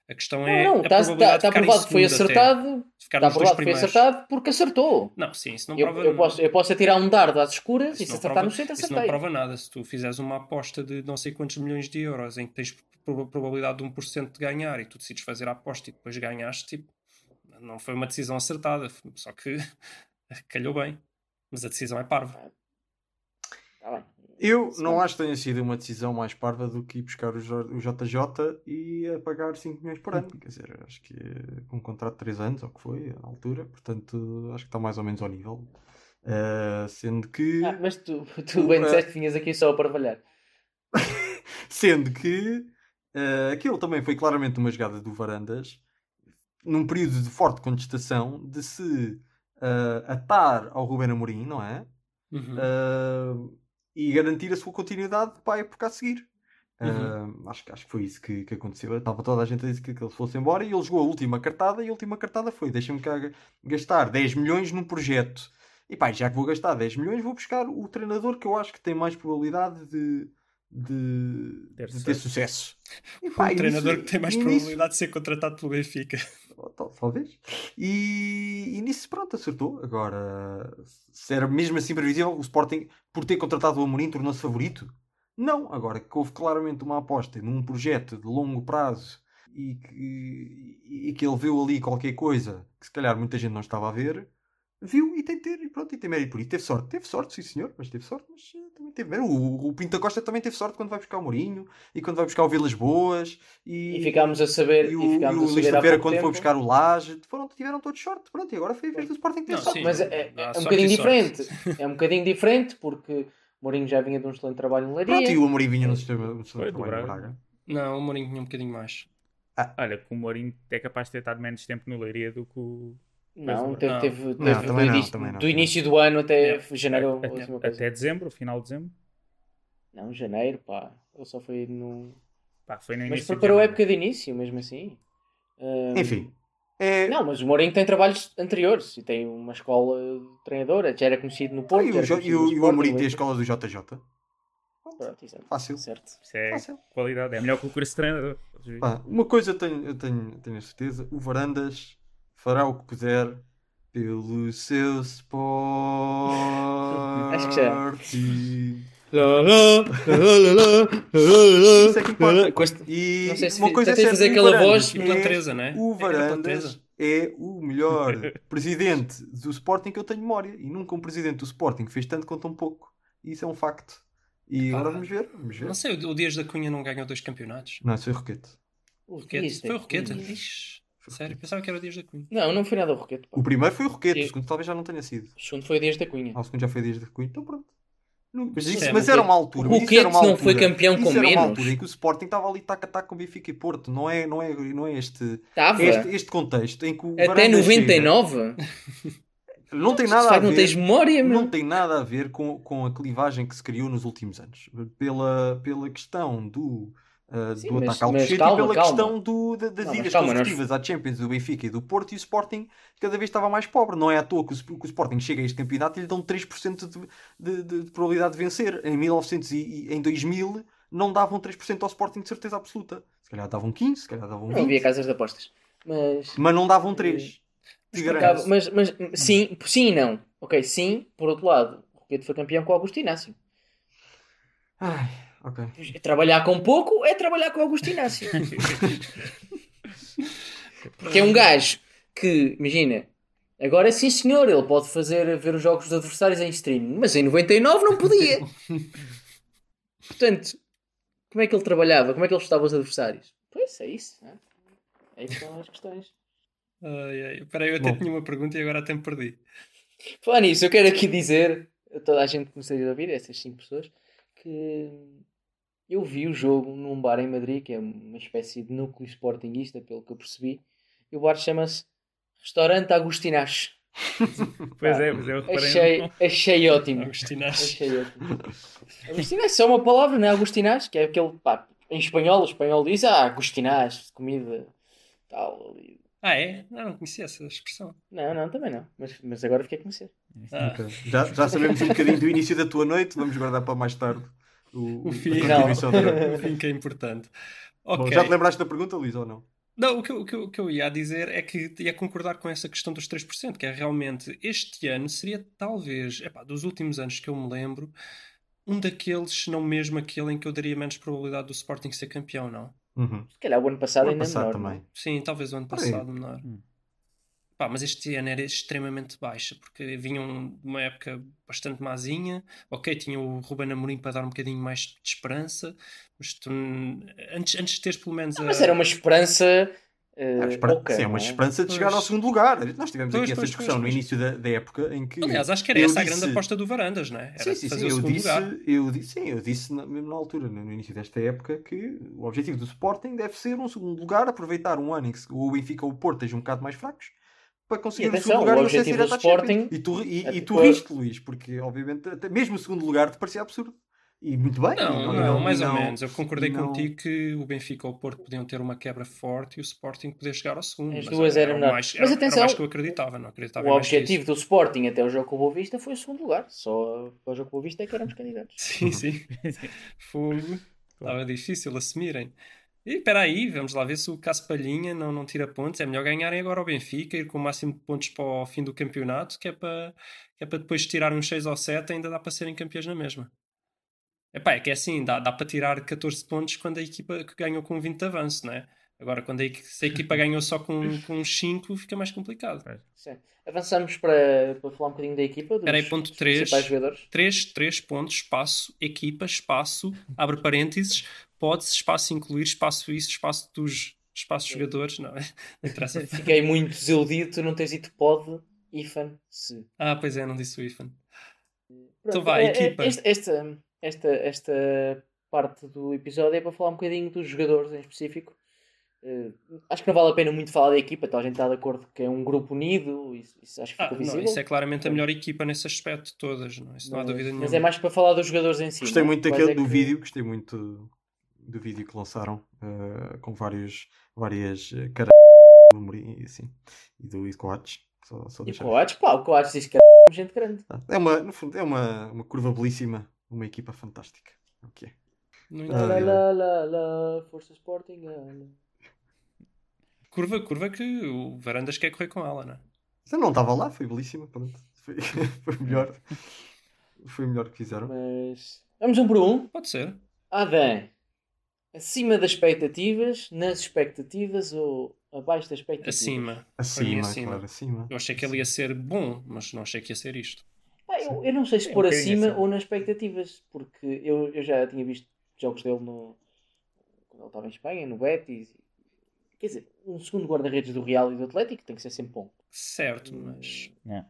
S3: A questão é.
S2: Não, não,
S3: a
S2: está
S3: probabilidade de ficar em
S2: aprovado que foi acertado. Está aprovado que foi acertado porque acertou.
S3: Não, sim, isso não
S2: Eu,
S3: prova
S2: eu, posso, eu posso atirar um dardo às escuras e se
S3: não
S2: acertar
S3: prova-
S2: no centro,
S3: Isso
S2: acertei.
S3: não prova nada. Se tu fizeres uma aposta de não sei quantos milhões de euros em que tens proba- probabilidade de 1% de ganhar e tu decides fazer a aposta e depois ganhaste, tipo, não foi uma decisão acertada. Só que calhou bem. Mas a decisão é parva.
S2: Tá bem.
S1: Eu
S2: Sim.
S1: não acho que tenha sido uma decisão mais parva do que ir buscar o JJ e a pagar 5 milhões por ano. Quer dizer, acho que é com um contrato de 3 anos, ou o que foi, à altura. Portanto, acho que está mais ou menos ao nível. Eh, sendo que.
S2: Ah, mas tu, tu bem
S1: Uh,
S2: disseste que vinhas aqui só para trabalhar.
S1: Sendo que eh, aquilo também foi claramente uma jogada do Varandas, num período de forte contestação, de se eh, atar ao Ruben Amorim, não é?
S3: Uhum.
S1: Uh, e garantir a sua continuidade para a época a seguir.
S3: Uhum.
S1: Uh, acho, que- acho que foi isso que, que aconteceu. Estava toda a gente a dizer que, que ele fosse embora e ele jogou a última cartada e a última cartada foi deixa-me gastar 10 milhões num projeto. E pá, já que vou gastar 10 milhões, vou buscar o treinador que eu acho que tem mais probabilidade de, de,
S4: Ter
S1: de ter
S4: sucesso.
S1: sucesso. E, pá,
S3: o
S1: e
S3: treinador
S1: nisso-
S3: que tem mais
S1: nisso-
S3: probabilidade de ser contratado pelo Benfica.
S1: Tal- Talvez. E, e nisso, pronto, acertou. Agora, se era mesmo assim previsível, o Sporting, por ter contratado o Amorim, tornou-se favorito? Não. Agora, que houve claramente uma aposta num projeto de longo prazo e que, e que ele viu ali qualquer coisa que se calhar muita gente não estava a ver, viu e tem de ter, e pronto, e tem mérito por isso. Teve sorte, teve sorte, sim senhor, mas teve sorte, mas eh, também teve mérito. O, o Pinto da Costa também teve sorte quando vai buscar o Mourinho e quando vai buscar o Vilas Boas e,
S2: E ficámos a saber.
S1: e o, e
S2: ficámos
S1: o
S2: a
S1: Luís Taveira quando foi
S2: tempo.
S1: buscar o Laje, foram, tiveram todos sorte, pronto, e agora foi a vez do Sporting ter
S3: Não,
S1: sorte.
S3: sim.
S2: Mas é, é
S3: Há
S2: um bocadinho diferente. É um bocadinho diferente porque Mourinho já vinha de um excelente trabalho em Leiria.
S1: Pronto, e o Mourinho vinha no no
S4: Foi,
S1: de
S4: do
S1: trabalho
S4: Braga.
S1: Braga.
S3: Não, o Mourinho tinha um bocadinho mais.
S4: Olha, que o Mourinho é capaz de ter estado menos tempo no Leiria do que o.
S2: Não, teve,
S3: não.
S2: teve,
S1: Não,
S2: teve do,
S1: também não,
S2: início,
S1: também não,
S2: do início do ano até
S3: Yeah.
S2: janeiro.
S3: Yeah.
S2: a última coisa.
S4: Até dezembro, final de dezembro.
S2: Não, janeiro, pá. Ele só foi no.
S4: Pá, foi no
S2: Mas
S4: início de
S2: preparou a época de início, mesmo assim. Ahm,
S1: Enfim. É,
S2: Não, mas o Mourinho tem trabalhos anteriores e tem uma escola de treinadora. Já era conhecido no
S1: Ah,
S2: Porto.
S1: e
S2: já
S1: o, e o, e o Amorim tem a escola do JJ.
S2: Pronto, exato.
S1: Fácil.
S2: Certo.
S4: Isso é
S1: Fácil.
S4: qualidade. É melhor que o curso de treinador.
S1: Pá, uma coisa eu tenho, eu tenho, tenho a certeza: o Varandas fará o que puder pelo seu Sporting.
S2: Acho que já.
S1: Isso é que importa.
S2: Com este-
S1: E
S2: Não se
S1: uma coisa é certa,
S2: fazer
S1: o
S2: aquela voz,
S1: é-
S3: pela Teresa, né?
S1: O
S3: É pela
S1: Varandas é o melhor presidente do Sporting que eu tenho memória. E nunca um presidente do Sporting fez tanto quanto tão pouco. Isso é um facto. E agora vamos ver. Vamos ver.
S3: Não sei, o o Dias da Cunha não ganhou dois campeonatos.
S1: Não, isso foi Roquete.
S2: O
S3: Roquete.
S2: Dias da
S3: Foi o Roquete. Sério, pensava que era o Dias da Cunha.
S2: Não, não foi nada o Roquete. pá.
S1: O primeiro foi o Roquete,
S2: Sim.
S1: o segundo talvez já não tenha sido.
S2: O segundo foi o Dias da Cunha.
S1: Ah, o segundo já foi Dias de Cunha, então pronto. Não, mas,
S3: Sim,
S1: isso-
S3: é,
S1: mas era
S2: é-
S1: uma altura.
S2: o
S1: mas isso era
S2: Roquete
S1: uma
S2: não foi campeão
S1: isso
S2: com
S1: era uma
S2: menos.
S1: altura em que o Sporting estava ali tac a tac com Benfica e Porto. Não é, não é, não é este,
S2: Estava.
S1: este, este contexto em que o
S2: Até
S1: Varandas
S2: 99?
S1: chega. Não tem nada a
S2: faz, não tens
S1: ver.
S2: memória, meu.
S1: Não tem nada a ver com, com a clivagem que se criou nos últimos anos. Pela, pela questão do, ah,
S2: Sim,
S1: do
S2: mas-
S1: ataque ao Cochete e pela
S2: calma.
S1: questão do, da- das
S2: Não,
S1: idas
S2: calma, nós-
S1: consecutivas à Champions do Benfica e do Porto e o Sporting cada vez estava mais pobre. Não é à toa que o, que o Sporting chega a este campeonato e lhe dão 3% de, de, de, de probabilidade de vencer. Em 1900 e, em 2000 não davam 3% ao Sporting de certeza absoluta. Se calhar davam 15, se calhar davam
S2: Não
S1: 20,
S2: havia casas de apostas. Mas.
S1: mas não davam 3. Te
S2: Acaba-
S1: garanto.
S2: Mas, mas sim, sim e não. Ok, sim, por outro lado, o Roquete foi campeão com o Augusto Inácio.
S1: Ai, ok.
S2: Trabalhar com pouco é trabalhar com o Augusto Inácio. Porque é um gajo que, imagina, agora sim senhor, ele pode fazer ver os jogos dos adversários em streaming, mas em 99 não podia. Portanto, como é que ele trabalhava? Como é que ele estava os adversários? Pois, é isso. não é? Aí estão as questões.
S3: Ai, ai. Peraí, eu até
S1: Bom.
S3: tinha uma pergunta e agora até me perdi.
S2: Falar nisso, eu quero aqui dizer a toda a gente que me esteja a ouvir, essas 5 pessoas, que eu vi o jogo num bar em Madrid, que é uma espécie de núcleo sportinguista, pelo que eu percebi, e o bar chama-se Restaurante Agostinache.
S4: Pois é, mas eu reparei.
S2: Achei, achei ótimo.
S3: Agostinache.
S2: Achei ótimo. Agostinache é só uma palavra, não é Agostinache, que é aquele, pá, em espanhol, o espanhol diz, ah, Agostinache, comida, tal. ali.
S3: Ah, é? Não, não conhecia essa expressão.
S2: Não, não, também não, mas, mas agora fiquei a conhecer.
S3: Ah.
S1: Já, já sabemos um bocadinho do início da tua noite, vamos guardar para mais tarde o,
S3: O fim.
S1: contribuição da-
S3: o fim que é importante.
S1: Bom,
S3: Ok.
S1: já te lembraste da pergunta, Luís, ou não?
S3: Não, o que, eu, o, que eu, o que eu ia dizer é que ia concordar com essa questão dos 3%, que é realmente este ano seria talvez, epá, dos últimos anos que eu me lembro, um daqueles, se não mesmo aquele em que eu daria menos probabilidade do Sporting ser campeão, não?
S1: Uhum.
S2: Se calhar o ano passado
S1: O ano
S2: ainda é
S1: passado
S2: menor.
S1: também.
S2: não é?
S3: Sim, talvez o ano passado menor.
S4: Hum.
S3: Pá, mas este ano era extremamente baixa, porque vinham de uma época bastante mazinha. Ok, tinha o Ruben Amorim para dar um bocadinho mais de esperança, mas tu, antes, antes de teres pelo menos a...
S2: Mas era uma esperança.
S1: Ah,
S2: Uh,
S1: espera-
S2: oca,
S1: sim, é uma
S2: não é?
S1: esperança de chegar
S3: Pois.
S1: ao segundo lugar. Nós tivemos
S3: Pois,
S1: aqui essa
S3: pois,
S1: discussão
S3: pois,
S1: no início da, da época em que.
S3: Aliás, acho que era essa a
S1: disse-
S3: grande aposta do Varandas, não é? Era
S1: Sim, sim,
S3: fazer
S1: sim.
S3: o
S1: Eu disse,
S3: lugar.
S1: eu disse, sim, eu disse na, mesmo na altura, no, início desta época, que o objetivo do Sporting deve ser um segundo lugar, aproveitar um ano em que o Benfica ou o Porto estejam um bocado mais fracos para conseguir
S2: E
S1: o
S2: atenção,
S1: segundo lugar
S2: o
S1: e
S2: objetivo do. Sporting-
S1: E tu, e, e
S2: Até-
S1: tu riste, Luís, porque obviamente até mesmo o segundo lugar te parecia absurdo. E muito bem.
S3: Não,
S1: e
S3: não,
S1: e
S3: mais ou
S1: não-
S3: menos. Eu concordei
S1: e não-
S3: contigo que o Benfica ou o Porto podiam ter uma quebra forte e o Sporting poder chegar ao segundo.
S2: As
S3: mas
S2: duas
S3: era
S2: eram menor.
S3: mais,
S2: Mas
S3: era,
S2: atenção,
S3: era mais que eu acreditava, não acreditava
S2: O objetivo do Sporting até o jogo com o Boa Vista foi o segundo lugar. Só para o jogo com o Boa Vista é que éramos candidatos.
S3: Sim, sim. Fogo. Estava difícil assumirem. E espera aí, vamos lá ver se o Caspalhinha não, não tira pontos. É melhor ganharem agora ao Benfica, ir com o máximo de pontos para o fim do campeonato, que é para, que é para depois tirar uns 6 ou 7 ainda dá para serem campeões na mesma. Epá, é que é assim, dá, dá para tirar 14 pontos quando a equipa que ganhou com 20 de avanço, não é? Agora, quando a, se a equipa ganhou só com, com uns 5, fica mais complicado.
S2: Sim. Avançamos para, para falar um bocadinho da equipa. Dos,
S3: Espera aí, ponto
S2: dos
S3: três.
S2: principais jogadores.
S3: 3, 3 pontos, espaço, equipa, espaço, abre parênteses, pode-se, espaço incluir, espaço isso, espaço dos espaços jogadores, não, é? não interessa.
S2: Fiquei muito desiludido, tu não tens dito pode, ifan, se.
S3: Ah, pois é, não disse o IFAN.
S2: Pronto,
S3: Então vai,
S2: é- é-
S3: equipa.
S2: Esta, esta, esta, esta parte do episódio é para falar um bocadinho dos jogadores em específico. Eh, acho que não vale a pena muito falar da equipa, então a gente está de acordo que é um grupo unido, isso, isso acho que
S3: Ah,
S2: ficou
S3: não,
S2: visível.
S3: isso é claramente a melhor equipa nesse aspecto de todas, não, é? isso não há
S2: mas,
S3: dúvida
S2: mas
S3: nenhuma.
S2: é mais para falar dos jogadores em si.
S1: Gostei
S2: não
S1: muito daquele
S2: é
S1: do
S2: que-
S1: vídeo, gostei muito do vídeo que lançaram eh, com vários, várias uh, caras do Mourinho e assim, e do Coates. Só, só
S2: E o
S1: deixar-
S2: Coates, pá, o Coates disse que é gente grande.
S1: É uma, no fundo, é uma, uma curva belíssima, uma equipa fantástica. Ok.
S3: Não
S2: Lá,
S3: entendo.
S2: lá, lá, lá, lá, Força Sporting.
S3: Curva, curva que o Varandas quer correr com ela, não é?
S1: Eu não estava lá, foi belíssima, pronto. Foi, foi melhor. Foi o melhor que fizeram.
S2: Mas vamos um por um.
S3: Pode ser.
S2: Adam, acima das expectativas, nas expectativas ou abaixo das expectativas?
S3: Acima.
S1: Acima,
S3: acima.
S1: claro, acima.
S3: Eu achei que ele ia ser bom, mas não achei que ia ser isto.
S2: Pá, eu, eu não sei se
S4: É um
S2: pôr
S4: bocadinho
S2: acima
S4: acima.
S2: ou nas expectativas, porque eu, eu já tinha visto jogos dele no, quando ele estava em Espanha, no Betis. Quer dizer, um segundo guarda-redes do Real e do Atlético tem que ser sempre bom.
S3: Certo, mas.
S4: É.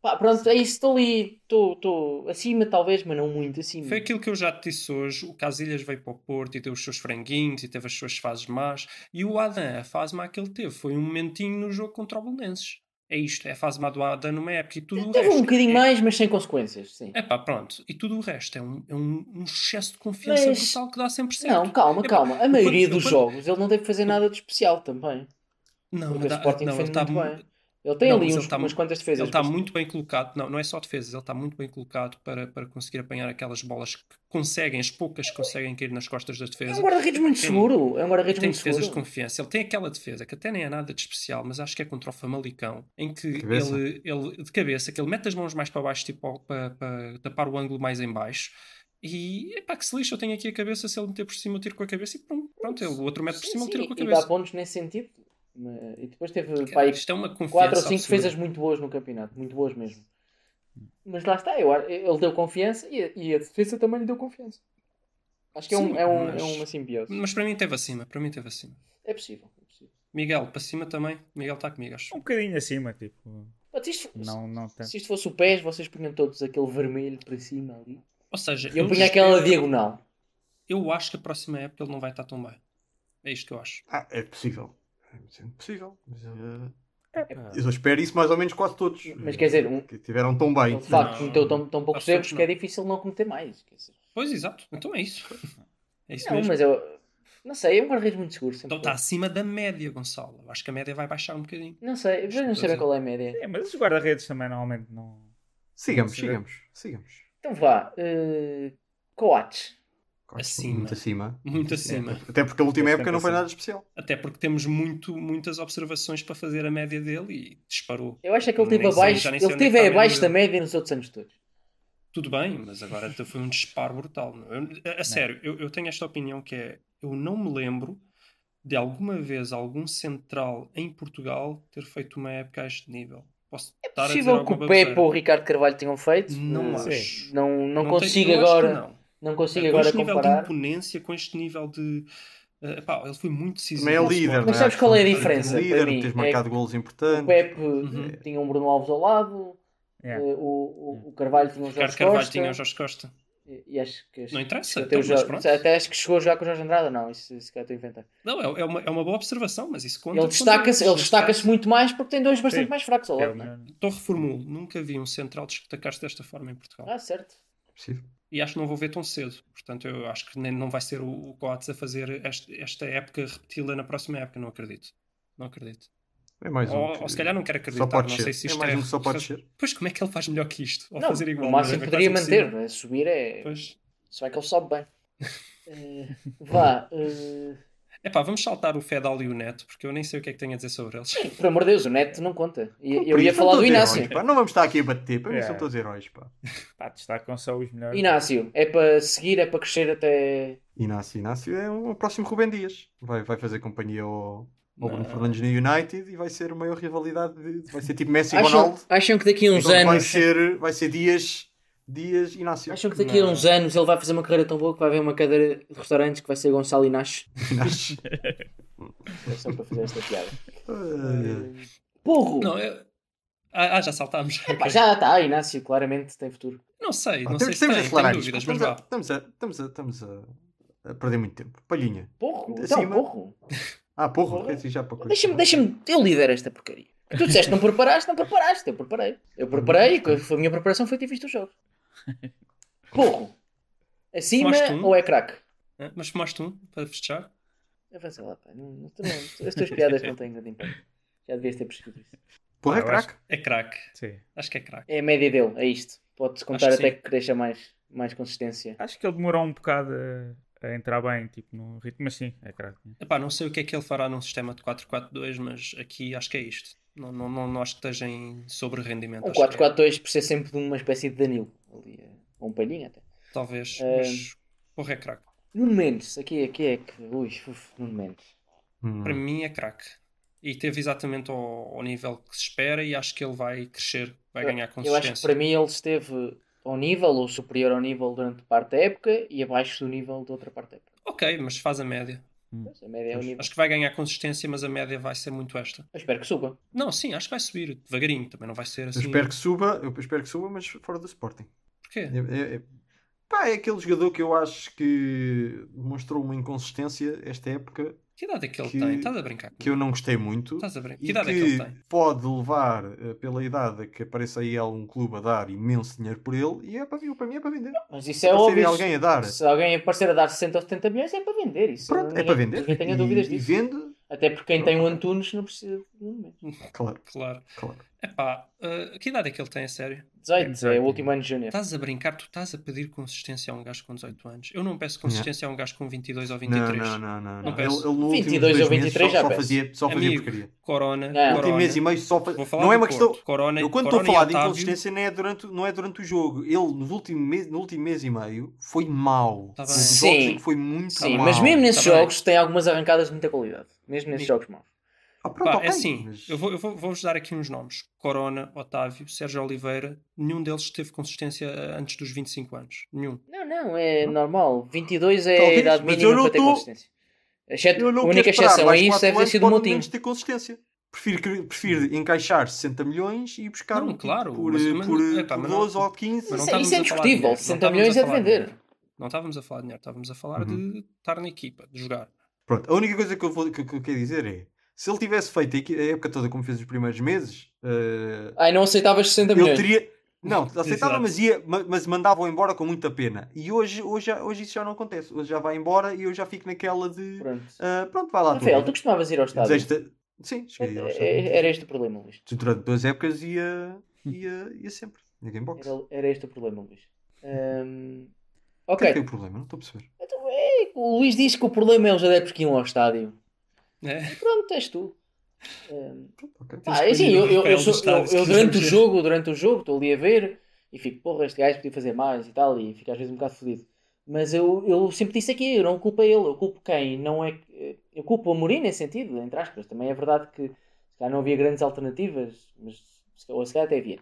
S2: Pá, pronto, é isso, estou ali, estou- estou acima talvez, mas não muito acima.
S3: Foi aquilo que eu já te disse hoje. O Casilhas veio para o Porto e teve os seus franguinhos e teve as suas fases más. E o Adam, a fase má que ele teve foi um momentinho no jogo contra o Belenenses. É isto, é a fase má do Adam numa época e tudo o
S2: Teve
S3: resto.
S2: um bocadinho
S3: é...
S2: mais, mas sem consequências, sim.
S3: É pá, pronto. E tudo o resto é um, é um, um excesso de confiança
S2: Mas-
S3: brutal que dá sempre certo.
S2: Não, calma,
S3: Epá,
S2: calma. A maioria
S3: quando-
S2: dos
S3: quando-
S2: jogos ele não deve fazer nada de especial também.
S3: Não, mas
S2: o Sporting
S3: não, ele está
S2: muito bem. Ele tem
S3: Não,
S2: ali uns,
S3: tá
S2: umas quantas defesas.
S3: Ele está
S2: mas-
S3: muito bem colocado, não, não é só defesas, ele está muito bem colocado para, para conseguir apanhar aquelas bolas que conseguem, as poucas que conseguem cair nas costas da
S2: É
S3: defesa.
S2: um guarda-redes muito
S3: Tem-
S2: seguro. É um guarda-redes
S3: Tem
S2: muito
S3: defesas de
S2: seguro.
S3: confiança. Ele tem aquela defesa que até nem é nada de especial, mas acho que é contra o Famalicão, em que
S1: Cabeça.
S3: ele, ele, de cabeça, que ele mete as mãos mais para baixo, tipo para, para tapar o ângulo mais em baixo. E epá, que se lixa, eu tenho aqui a cabeça. Se ele meter por cima, eu tiro com a cabeça e pronto. pronto ele, o outro mete por
S2: Sim,
S3: cima, ele tira
S2: sim,
S3: com a
S2: E dá
S3: cabeça.
S2: pontos nesse sentido. Mas- E depois teve pá,
S3: isto é uma.
S2: 4 ou 5
S3: absurda.
S2: defesas muito boas no campeonato. Muito boas mesmo. Mas lá está. Eu, ele deu confiança e a, e a defesa também lhe deu confiança. Acho que é, um,
S3: Sim,
S2: é, um,
S3: mas-
S2: é uma simbiose.
S3: Mas para mim teve acima, para mim teve acima.
S2: É possível. É possível.
S3: Miguel, para cima também. Miguel está comigo, acho.
S4: Um bocadinho acima, tipo.
S2: Mas se, isto,
S4: Não, não tem.
S2: se isto fosse o pés, vocês punham todos aquele vermelho para cima ali.
S3: Ou seja,
S2: E eu punha aquela
S3: espero-
S2: diagonal.
S3: Eu acho que a próxima época ele não vai estar tão bem. É isto que eu acho.
S1: Ah, é possível. É sempre possível. Mas,
S4: Epá,
S1: eu espero isso mais ou menos quase todos.
S2: Mas quer dizer, um-
S1: Que tiveram tão bem.
S2: De facto
S3: Não.
S2: cometeu tão, tão poucos
S3: Acho
S2: erros que é
S3: não.
S2: difícil não cometer mais. Quer dizer.
S3: Pois, exato. Então é isso. É isso
S2: Não,
S3: mesmo.
S2: mas eu. Não sei, é um guarda-redes muito seguro.
S3: Então está acima da média, Gonçalo. Eu acho que a média vai baixar um bocadinho.
S2: Não sei, eu não sei bem qual é a média.
S4: é, mas os guarda-redes também normalmente não.
S1: Sigamos,
S4: Sim.
S1: sigamos, sigamos.
S2: Então vá. Uh, Coates.
S3: Acima.
S1: Muito acima.
S3: Muito acima.
S1: Até porque a última época não foi nada especial.
S3: Até porque temos muito, muitas observações para fazer a média dele e disparou.
S2: Eu acho é que ele teve abaixo.
S3: sei
S2: Ele
S3: é que
S2: teve abaixo da média nos outros anos todos.
S3: Tudo bem, mas agora foi um disparo brutal. meu. Eu- a, a sério, eu, eu tenho esta opinião que é: eu não me lembro de alguma vez algum central em Portugal ter feito uma época a este nível. Posso
S2: É possível que o Pepe ou o Ricardo Carvalho tenham feito.
S3: Não
S2: mas
S3: acho.
S2: Não, não,
S3: Não
S2: consigo
S3: tenho- eu acho que
S2: agora.
S3: Não.
S2: Consigo
S3: com
S2: agora
S3: este nível de
S2: comparar.
S3: imponência, com este nível de. eh, pá, ele foi muito decisivo.
S1: Também é líder.
S2: Mas
S1: não
S2: sabes qual é a
S1: Tens
S2: diferença
S1: líder,
S2: para mim?
S1: Tens
S2: É
S1: marcado golos
S2: O
S1: importantes.
S2: Pepe
S3: Uhum.
S2: tinha um Bruno Alves ao lado.
S4: É.
S2: uh, o, o, o Carvalho tinha um Jorge
S3: Carvalho
S2: Costa.
S3: tinha o Jorge Costa.
S2: E, e acho que
S3: Não interessa,
S2: até, o
S3: então, mas
S2: Jo-
S3: pronto.
S2: até acho que chegou já com o Jorge Andrade. Não, isso, isso que eu estou a inventar.
S3: Não, é, é uma, é uma boa observação, mas isso conta.
S2: Ele destaca-se ele
S3: conta-
S2: destaca muito mais porque tem dois bastante
S4: Sim.
S2: mais fracos ao
S4: É
S2: lado.
S4: o
S2: é?
S4: melhor.
S3: Então reformulo, nunca vi um central destacar-se desta forma em Portugal.
S2: Ah, certo.
S1: Possível.
S3: E acho que não vou ver tão cedo. Portanto, eu acho que nem, não vai ser o, o Coates a fazer este- esta época, repeti-la na próxima época. Não acredito. Não acredito.
S1: É mais um.
S3: Ou,
S1: que-
S3: ou se calhar não quero
S1: Só
S3: acreditar.
S1: pode
S3: Não
S1: ser.
S3: sei se
S1: É
S3: isto
S1: mais
S3: é.
S1: um que só pode ser.
S3: Pois como é que ele faz melhor que isto? Ou
S2: Não,
S3: fazer igual?
S2: no
S3: mas
S2: máximo
S3: é
S2: poderia manter. A subir é.
S3: Pois.
S2: Só é que ele sobe bem. Eh, vá. eh,
S3: Epá, vamos saltar o Fedal e o Neto, porque eu nem sei o que é que tenho a dizer sobre eles.
S2: Por amor de Deus, o Neto não conta. E-
S1: Por
S2: eu ia falar do Inácio.
S1: heróis, pá. Não vamos estar aqui a bater, para mim
S4: É.
S1: são todos heróis. Pá.
S4: Pá, destacam só os melhores.
S2: Inácio, é para seguir, é para crescer até.
S1: Inácio, Inácio é o próximo Rubem Dias. Vai, vai fazer companhia ao, Bruno. Fernandes no United e vai ser a maior rivalidade. de- vai ser tipo Messi e
S2: Acham,
S1: Ronaldo.
S2: acham que daqui a uns
S1: Então vai
S2: anos.
S1: ser, vai ser Dias, Dias Inácio.
S2: Acham que daqui a uns anos ele vai fazer uma carreira tão boa que vai haver uma cadeira de restaurantes que vai ser Gonçalo Inácio?
S1: Inácio.
S2: É só para fazer esta piada. Porro!
S3: Não, eu... ah, ah, já saltámos.
S2: Já está, Inácio, claramente tem futuro.
S3: Não sei, não sei se
S1: temos
S3: tem,
S1: a
S3: dúvidas, mas
S1: Estamos a,
S3: vá.
S1: estamos, a, estamos, a, estamos a, a perder muito tempo. Palhinha.
S2: Porro? Então,
S1: Acima.
S2: porro.
S1: Ah, Porra. assim já para.
S2: Deixa-me, deixa-me, eu lidero esta porcaria. Tu disseste não preparaste, não preparaste, eu preparei. Eu preparei e a minha preparação foi ter visto os jogos. Porro. Acima
S3: um?
S2: ou é craque?
S3: Ah, Mas fumaste um para festejar?
S2: Avança lá, pá. Não, não, não, as tuas piadas não têm grande impacto. Já devias ter percebido isso.
S1: Porra, é craque.
S3: É craque.
S4: Sim.
S3: Acho que é craque.
S2: É a média dele, é isto. Pode-se contar
S3: que
S2: até
S3: sim.
S2: que deixa mais, mais consistência.
S4: Acho que ele demorou um bocado a, a entrar bem, tipo, no ritmo, mas sim, é craque.
S3: Epá, não sei o que é que ele fará num sistema de 4-4-2, mas aqui acho que é isto. Não, não, não, não acho que esteja em sobre-rendimento.
S2: Um
S3: acho que é-
S2: 4-4-2 por ser sempre de uma espécie de Danilo. Ali, eh, ou um palhinho até.
S3: Talvez,
S2: Eh,
S3: mas porra é craque.
S2: Nuno Mendes, aqui, aqui é que. Ui, uf, Nuno Mendes.
S1: Hum.
S3: Para mim é craque. E teve exatamente ao, ao nível que se espera e acho que ele vai crescer, vai ganhar
S2: Eu
S3: consistência.
S2: acho que para mim ele esteve ao nível ou superior ao nível durante parte da época e abaixo do nível da outra parte da época.
S3: Ok, mas faz a média.
S2: Pois, média é.
S3: Acho que vai ganhar consistência, mas a média vai ser muito esta.
S2: Eu espero que suba.
S3: Não, sim, acho que vai subir devagarinho. Também não vai ser
S1: Eu
S3: assim.
S1: espero que suba, eu espero que suba, mas fora do Sporting.
S3: Porquê?
S1: É, é- é- pá, é aquele jogador que eu acho que demonstrou uma inconsistência esta época
S3: Que idade é que ele
S1: Que-
S3: tem? Estás a brincar?
S1: que eu não gostei muito.
S3: Estás a brincar? Que
S1: E
S3: idade é que ele
S1: que
S3: tem?
S1: pode levar, eh, pela idade, que apareça aí algum clube a dar imenso dinheiro por ele e é para, para mim é para vender.
S2: Mas isso é óbvio.
S1: alguém a dar.
S2: Se alguém aparecer a dar 60 ou 70 milhões é para vender. Isso
S1: Pronto, é
S2: ninguém-
S1: para vender.
S2: Ninguém tenha
S1: E-
S2: dúvidas
S1: e,
S2: disso.
S1: vende,
S2: Até porque quem tem o Antunes não precisa de Nuno Mendes.
S1: claro,
S3: Claro.
S1: claro.
S3: Epá, uh, que idade é que ele tem a sério?
S2: 18, é
S4: 18.
S2: o último ano de júnior.
S3: Estás a brincar? Tu estás a pedir consistência a um gajo com 18 anos. Eu não peço consistência a um gajo com 22 ou 23.
S1: Não, não, não, não.
S3: Não
S1: não. Ele,
S3: peço.
S1: ele no
S2: 22
S1: últimos dois
S2: ou 23
S1: meses
S2: já
S1: só, só
S2: peço.
S1: fazia, só fazia
S3: Amigo,
S1: porcaria.
S3: Corona.
S2: Não.
S1: No último
S3: Corona.
S1: mês e meio só fazia. Não é uma questão.
S3: Corona,
S1: Eu quando estou a falar de inconsistência não é, durante, não é durante o jogo. Ele nos últimos mês, no último mês e meio foi mau.
S3: Tá bem.
S2: Sim.
S1: foi muito
S2: Sim,
S1: mau.
S2: mas mesmo nesses
S3: Tá bem.
S2: jogos tem algumas arrancadas de muita qualidade. Mesmo nesses
S3: Sim.
S2: jogos maus.
S1: Ah, pronto,
S3: Pá,
S1: ok,
S3: é assim,
S1: mas-
S3: eu vou- eu vou- vou-vos dar aqui uns nomes: Corona, Otávio, Sérgio Oliveira. Nenhum deles teve consistência antes dos 25 anos. Nenhum.
S2: Não, não, é normal. 22 é
S1: Talvez,
S2: a idade mínima
S1: não
S2: para ter
S1: tô-
S2: consistência. Exceto, a
S1: não
S2: única exceção a isso deve ter sido o Moutinho.
S1: ter consistência. Prefiro, prefiro encaixar 60 milhões e buscar
S3: Não,
S1: um
S3: claro,
S1: por,
S3: mas-
S1: eh,
S3: mas-
S1: por,
S3: epá,
S1: por
S3: mas não-
S1: 12 ou 15.
S3: mas não
S2: Isso, é- isso é
S3: estávamos a falar de
S2: discutível.
S3: dinheiro, não
S2: 60
S3: estávamos
S2: milhões é de vender.
S3: Não estávamos a falar de dinheiro, estávamos a falar
S1: Uhum.
S3: de estar na equipa, de jogar.
S1: Pronto, a única coisa que eu, vou, que, que eu quero dizer é se ele tivesse feito a época toda como fez os primeiros meses, eh,
S2: Ai, não aceitavas 60
S1: ele
S2: milhões.
S1: teria. Não, aceitava, mas, ia, ma- mas mandava-o embora com muita pena. E hoje, hoje, hoje isso já não acontece. Hoje já vai embora e eu já fico naquela de.
S2: Pronto.
S1: ah, pronto, vai lá. tu.
S2: Rafael, tu costumavas ir ao estádio.
S1: Sim, cheguei ao estádio.
S2: É- Era este o problema, Luís.
S1: Durante duas épocas ia, ia, ia sempre. Na Gamebox.
S2: Era, era este o problema, Luís. Hum,
S1: O que
S2: ok.
S1: é que é o problema? Não estou a perceber.
S2: Então, é, o Luís diz que o problema é os adeptos que iam ao estádio.
S3: É.
S2: Pronto, és tu.
S1: Ok.
S2: Ah, é assim, eu, eu, eu, sou- eu- eu durante o jogo, durante o jogo, estou ali a ver e fico, porra, este gajo podia fazer mais e tal, e fico às vezes um bocado fodido. Mas eu, eu sempre disse aqui, eu não culpo a ele, eu culpo quem? Não é, eu culpo o Amorim nesse sentido, entre aspas. Também é verdade que se calhar não havia grandes alternativas, mas se calhar, ou se calhar até havia.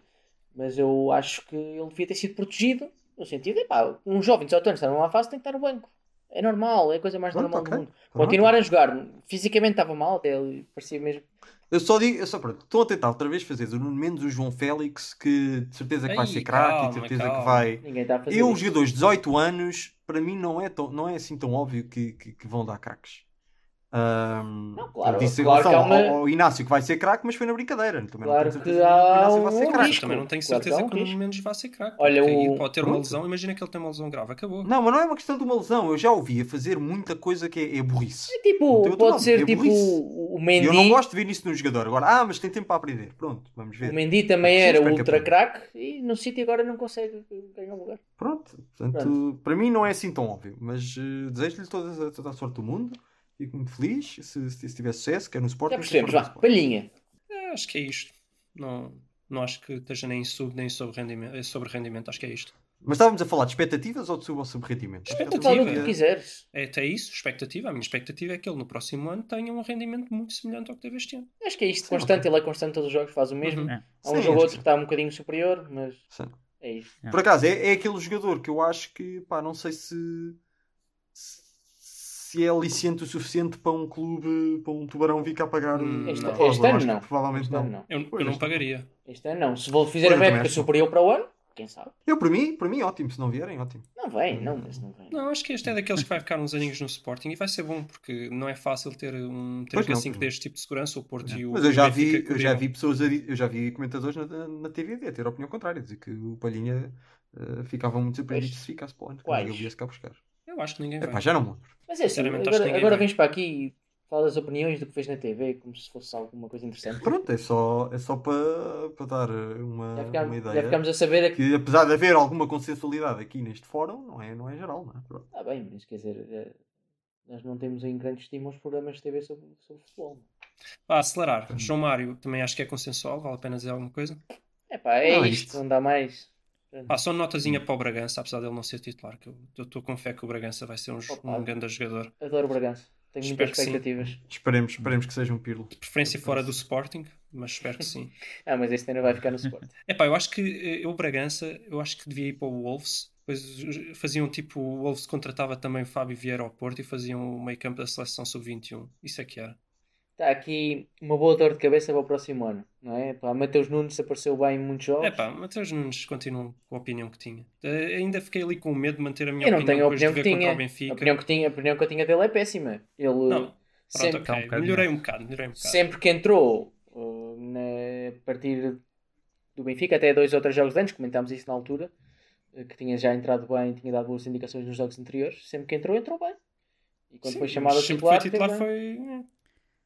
S2: Mas eu acho que ele devia ter sido protegido, no sentido, epá, um jovem de 18 anos está numa fase tem que estar no banco. É normal, é a coisa mais
S1: Pronto,
S2: normal
S1: ok.
S2: do mundo.
S1: Pronto.
S2: Continuar a jogar, fisicamente estava mal, até ele parecia mesmo.
S1: Eu só digo, eu só pronto, estou a tentar outra vez fazer do Nuno Mendes o João Félix, que de certeza que vai
S3: Ei,
S1: ser craque e de certeza
S3: calma.
S1: que vai.
S2: Ninguém está a fazer
S1: Eu,
S2: isso.
S1: os jogadores de 18 anos, para mim não é, tão, não é assim tão óbvio que, que, que vão dar craques. Ahm,
S2: Não, claro,
S1: disse
S2: claro que
S1: relação
S2: uma-
S1: ao, ao Inácio que vai ser craque, mas foi na brincadeira. Também
S2: Claro
S1: não tenho
S2: que
S1: certeza
S2: há
S1: que o Inácio vai ser
S2: um
S1: craque.
S2: risco.
S3: Também não tenho
S2: Claro que
S3: certeza
S2: há um
S3: que o Nuno
S2: risco.
S3: Mendes vai ser craque.
S2: Olha, o-
S3: pode ter uma
S1: pronto.
S3: lesão. Imagina que ele tem uma lesão grave. Acabou.
S1: Não, mas não é uma questão de uma lesão. Eu já ouvi a fazer muita coisa que é, é burrice.
S2: É tipo,
S1: outro
S2: pode
S1: nome,
S2: ser
S1: é
S2: tipo o Mendy.
S1: eu não gosto de ver isso no jogador. Agora, ah, mas tem tempo para aprender. Pronto, vamos ver.
S2: O Mendy também era
S1: que
S2: ultra craque e no City agora não consegue ganhar um lugar.
S1: Pronto, portanto, para mim não é assim tão óbvio, mas eh, desejo-lhe toda, a- toda a sorte do mundo Fico muito feliz se, se tiver sucesso, quer no Sporting.
S2: Já
S1: quer
S2: percebemos, vá, palhinha.
S3: É, acho que é isto. Não, não acho que esteja nem sub nem sobre rendimento, é sobre rendimento. Acho que é isto.
S1: Mas estávamos a falar de expectativas ou de sub ou sobre rendimento?
S3: Expectativa.
S2: O que quiseres.
S3: É até isso, expectativa. A minha expectativa é que ele no próximo ano tenha um rendimento muito semelhante ao que teve este ano.
S2: Acho que é isto
S1: Sim,
S2: constante, ele é constante todos os jogos, faz o mesmo.
S3: Uhum.
S4: É.
S2: Há um
S1: Sim,
S2: jogo outro
S1: que
S2: está um bocadinho superior, mas
S1: Sim.
S2: é isto.
S1: Por acaso, é, é aquele jogador que eu acho que, pá, não sei se, se é aliciente o suficiente para um clube, para um tubarão vir cá pagar.
S3: Hum, Este- este
S2: ano
S1: que
S2: não.
S1: Provavelmente
S2: Este
S1: não.
S2: não.
S3: Eu, eu não pagaria.
S2: Este ano não. Se vou fizer
S1: Pois,
S2: a
S1: eu também
S2: época superior para o ano, quem sabe?
S1: Eu, para mim, para mim, ótimo. Se não vierem, ótimo.
S2: Não vem, não, mas não vem.
S3: Não, acho que este é daqueles que vai ficar uns aninhos no Sporting e vai ser bom porque não é fácil ter um
S1: não,
S3: 35
S1: pois
S3: deste tipo de segurança. O Porto e o
S1: Mas eu já vi,
S3: que
S1: eu já vi pessoas, eu já vi comentadores na, na TVD a ter a opinião contrária, dizer que o Palhinha uh, ficava muito surpreendido se ficasse para o ano, que ele ia-se cá buscar.
S3: Eu acho que ninguém vai.
S1: Epá, já não lembro.
S2: Mas é assim,
S3: Sinceramente, acho que
S2: agora,
S3: ninguém
S2: agora
S3: vai.
S2: vens para aqui e fala das opiniões do que fez na TV, como se fosse alguma coisa interessante.
S1: Pronto, é só, é só para, para dar uma,
S2: Já
S1: uma ideia.
S2: já ficámos a saber é que.
S1: Que apesar de haver alguma consensualidade aqui neste fórum, não é, não é geral, não é? Pronto.
S2: Está bem, mas quer dizer, eh, nós não temos em grande estima os programas de TV sobre, sobre futebol.
S3: Vá, acelerar. João Mário também acho que é consensual. Vale a pena dizer alguma coisa?
S2: É pá, é
S1: Não,
S2: isto,
S1: isto.
S2: não dá mais.
S3: Ah, só notazinha para o Bragança, apesar dele não ser titular. Que eu estou com fé que o Bragança vai ser um,
S2: Opa.
S3: um grande jogador.
S2: Adoro o Bragança. Tenho
S3: Espero
S2: muitas expectativas.
S1: Esperemos, esperemos que seja um pirlo.
S3: De preferência fora do Sporting, mas espero que sim.
S2: Ah, mas este ainda vai ficar no Sport.
S3: Epá, eu acho que eh, eu, Bragança, eu acho que devia ir para o Wolves. Depois faziam tipo, o Wolves contratava também o Fábio Vieira ao Porto e faziam o meio campo da seleção sub-21. Isso é que era.
S2: Está aqui uma boa dor de cabeça para o próximo ano, não é? Pá, Mateus Nunes apareceu bem em muitos jogos.
S3: Epá, Mateus Nunes continua com a opinião que tinha. Eh, ainda fiquei ali com medo de manter a minha
S2: Eu não
S3: opinião
S2: tenho a opinião que tinha.
S3: o
S2: A opinião que, tinha, a opinião que eu tinha dele é péssima. Ele
S3: Não, Pronto,
S2: sempre,
S3: ok.
S4: um bocado
S3: melhorei
S4: melhor.
S3: um bocado, melhorei um bocado.
S2: sempre que entrou uh, na, a partir do Benfica, até dois ou três jogos de antes, comentámos isso na altura, uh, que tinha já entrado bem, tinha dado boas indicações nos jogos anteriores, sempre que entrou, entrou bem. E quando
S3: Sim,
S2: foi chamado a titular,
S3: foi titular foi...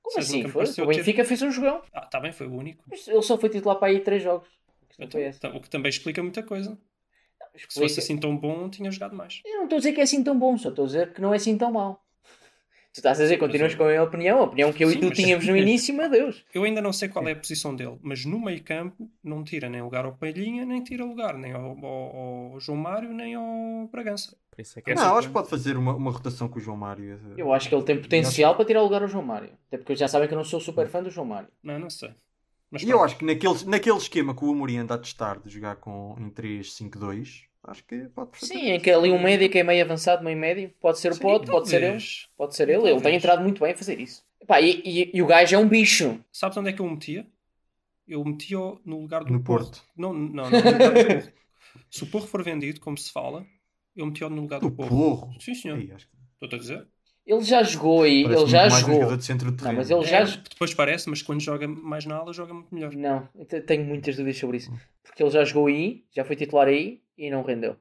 S2: Como assim? Foi? O Benfica fez um jogão.
S3: Ah, está bem, foi o único.
S2: Mas ele só foi titular para aí três jogos. A questão
S3: Então, então, o que também explica muita coisa. Se
S2: Explica-
S3: fosse assim tão bom, tinha jogado mais.
S2: Eu não estou a dizer que é assim tão bom, só estou a dizer que não é assim tão mau. Tu estás a dizer, continuas
S3: Mas,
S2: com a opinião, a opinião que eu
S3: Sim,
S2: e tu
S3: mas-
S2: tínhamos no início, meu Deus.
S3: Eu ainda não sei qual é a posição dele, mas no meio campo não tira nem lugar ao Palhinha, nem tira lugar nem ao, ao- ao João Mário, nem ao Bragança.
S4: É que é
S1: Não, acho que pode fazer uma, uma rotação com o João Mário.
S2: Eu acho que ele tem potencial para tirar o lugar ao João Mário. Até porque já sabem que eu não sou super fã do João Mário.
S3: Não, não sei. Mas
S1: E eu acho que naquele, naquele esquema que o Amorim anda a testar de jogar com, em 3-5-2, acho que pode
S2: Sim, em que ali um médio que é meio avançado, meio médio, pode ser o
S3: Sim,
S2: Pote, pode ser ele. Pode ser ele, ele tem entrado muito bem a fazer isso. Epá, e, e- e o gajo é um bicho.
S3: Sabes onde é que eu o metia? Eu metia-o no lugar do
S1: No
S3: Porro.
S1: Porto.
S3: Não, não, não, no lugar do Porro. Se o Porro for vendido, como se fala, eu metia-o no lugar do
S1: Do
S3: Porro.
S1: porro.
S3: Sim, senhor.
S1: Acho que
S3: Estou-te a dizer?
S2: Ele já jogou aí,
S1: parece
S2: ele já jogou.
S1: de centro de
S2: Não, mas ele já.
S3: É, depois parece, mas quando joga mais na ala, joga muito melhor.
S2: Não, tenho muitas dúvidas sobre isso. Porque ele já jogou aí, já foi titular aí e não rendeu.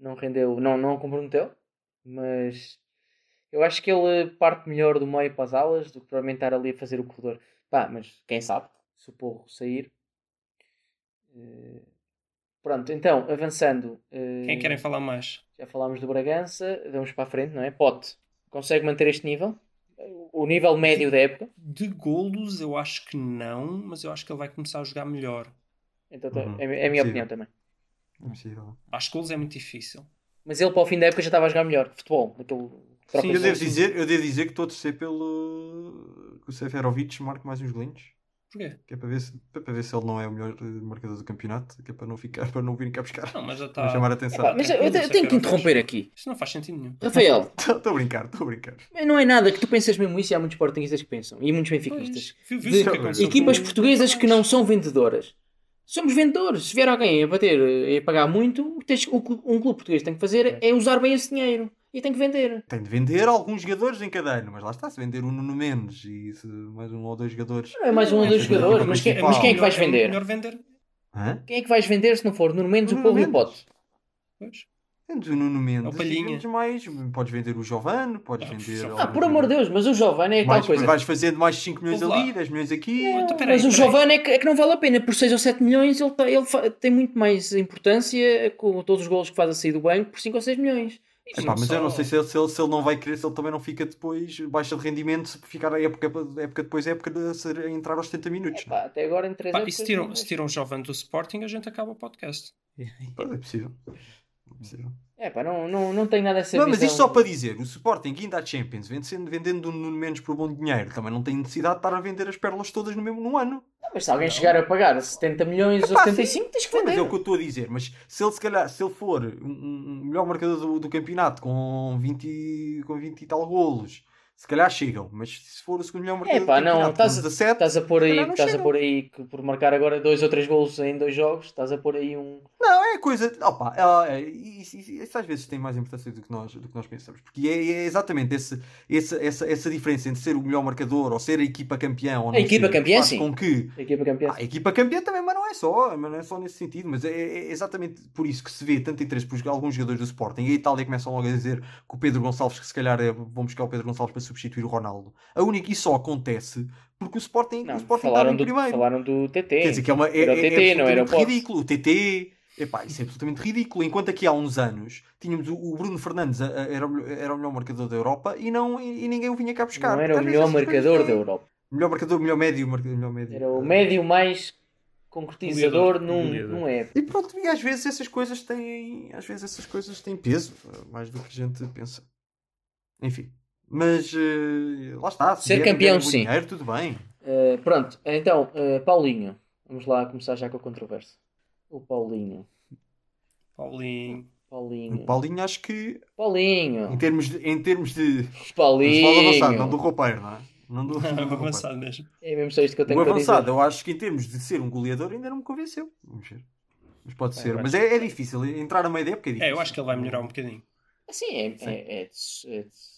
S2: Não rendeu, não, não comprometeu. Mas eu acho que ele parte melhor do meio para as alas do que provavelmente estar ali a fazer o corredor. Pá, mas quem sabe, se o porro sair. Eh, Pronto, então, avançando. eh,
S3: Quem querem falar mais?
S2: Já falámos do Bragança, vamos para a frente, não é? Pote, consegue manter este nível? O nível médio da época?
S3: De golos, eu acho que não, mas eu acho que ele vai começar a jogar melhor.
S2: Então, tá-
S1: Uhum.
S2: é, é a minha
S1: Sim.
S2: opinião também.
S1: É possível.
S3: Acho que golos é muito difícil.
S2: Mas ele para o fim da época já estava a jogar melhor. Futebol. Daquele troca
S3: Sim,
S1: Eu
S2: de
S1: devo, dizer, eu devo dizer que estou a torcer pelo que o Seferovic marque mais uns golinhos.
S3: Porquê?
S1: Que é para ver, se, para ver se ele não é o melhor eh, marcador do campeonato, que é para não ficar, para não vir cá buscar.
S3: Não, mas já está.
S1: chamar a atenção.
S2: Epá, mas eu, eu tenho
S3: que era
S2: interromper aqui.
S3: Isso não faz sentido nenhum.
S2: Rafael,
S1: Estou a brincar, estou a brincar.
S2: não é nada que tu pensas mesmo isso e há muitos sportinguistas que pensam. E muitos benfiquistas.
S3: Pois,
S2: De
S3: aconteceu
S2: equipas
S3: com-
S2: portuguesas que não são vendedoras. Somos vendedores. Se vier alguém a bater e a pagar muito, o que tens- o que um clube português tem que fazer é usar bem esse dinheiro. E tem que vender.
S1: Tem de vender alguns jogadores em cada ano, mas lá está, se vender o Nuno Mendes e se mais um ou dois jogadores.
S2: Não é mais um ou
S1: É,
S2: dois
S1: é
S2: jogadores,
S1: é
S2: mas quem,
S1: principal.
S2: mas quem é que vais vender?
S3: melhor vender.
S1: Hã?
S2: Quem é que vais vender se não for Nuno Mendes, o Porro e o. Pote?
S3: Pois.
S1: Vendes o Nuno Mendes. E vendes mais. Podes vender o Giovane, podes
S3: Ah,
S1: vender.
S2: Ah, por amor de Deus, mas o Giovane é tal
S1: mais,
S2: coisa.
S1: Vais fazendo mais 5 milhões
S3: lá.
S1: ali, 10 milhões aqui.
S3: Então, peraí,
S2: mas o. Giovane é que, é que não vale a pena. Por 6 ou 7 milhões ele, tá- ele tem muito mais importância com todos os golos que faz a sair do banco por 5 ou 6 milhões.
S3: E
S1: Epá, mas eu não
S3: só-
S1: sei se ele, se, ele, se ele não vai querer, se ele também não fica depois baixa de rendimento se ficar a época, época depois a época de ser- a entrar aos 70 minutos.
S2: Pá, até agora em 3
S3: Pá, e se tiram,
S2: não
S3: se tiram o jovem do Sporting, a gente acaba o podcast.
S1: Pode, é possível. É possível.
S2: É pá, não, não, não tenho nada essa
S1: Não, mas isto só para dizer, o Sporting ainda há Champions, vendendo, vendendo no menos por bom dinheiro, também não tem necessidade de estar a vender as pérolas todas no mesmo no ano.
S2: Não, mas se alguém chegar a pagar 70 milhões ou
S1: Epá,
S2: 75, tens que
S1: Sim, mas
S2: vender.
S1: é o que eu estou a dizer. Mas se ele, se calhar, se ele for um, um melhor marcador do, do campeonato com 20, e- com 20 e tal golos, se calhar chegam. Mas se for o segundo melhor marcador
S2: É pá, não, estás
S1: com
S2: a,
S1: 17,
S2: estás a pôr aí, estás a pôr aí que por marcar agora dois ou três golos em dois jogos, estás a pôr aí um.
S1: não, é coisa. Opa, ah, é, isso, isso- isso às vezes tem mais importância do que nós, do que nós pensamos. Porque é, é exatamente esse, esse- essa, essa diferença entre ser o melhor marcador ou ser a equipa campeã ou não
S2: equipa
S1: ser,
S2: campeã,
S1: faz
S2: sim.
S1: com que
S2: A equipa campeã.
S1: Ah, a equipa campeã também, mas não é só, mas não é só nesse sentido, mas é, é exatamente por isso que se vê tanto interesse por alguns jogadores do Sporting e a Itália começam logo a dizer que o Pedro Gonçalves, que se calhar é, vão buscar o Pedro Gonçalves para substituir o Ronaldo. A única, isso só acontece porque o Sporting, o
S2: Não,
S1: Sporting está
S2: falaram do,
S1: primeiro.
S2: falaram do TT.
S1: Quer dizer que é, uma, é,
S2: Era o
S1: é-
S2: TT,
S1: é
S2: não era o
S1: absolutamente ridículo. O TT, epá, isso é absolutamente ridículo. Enquanto aqui há uns anos tínhamos o, o Bruno Fernandes, a- a- era, o melhor- era o melhor marcador da Europa e, não, e, e ninguém o vinha cá buscar.
S2: não era o melhor marcador da Europa.
S1: Melhor marcador, melhor médio, melhor médio.
S2: Era o médio mais concretizador num, num é.
S1: E pronto, e às vezes essas coisas têm. Às vezes essas coisas têm peso, mais do que a gente pensa. Enfim. Mas eh, lá está. se
S2: Ser campeão, sim.
S1: Dinheiro, tudo bem.
S2: Uh, pronto, então, uh, Paulinho. Vamos lá começar já com a controvérsia. O Paulinho.
S3: Paulinho.
S2: Paulinho.
S1: O Paulinho, acho que em
S2: Paulinho.
S1: termos de. Em termos de
S2: Paulinho.
S1: avançado, não do roupeiro, não é? Não do, não do roupeiro.
S3: Avançado mesmo.
S2: É mesmo só isto que eu tenho
S1: O
S2: para
S1: avançado,
S2: dizer.
S1: eu acho que em termos de ser um goleador ainda não me convenceu. Vamos ver. Mas pode ser.
S4: eu
S1: Mas é, é difícil. Entrar a meio da época é difícil.
S3: É, eu acho que ele vai melhorar um bocadinho.
S2: Sim, é, é, é, é de-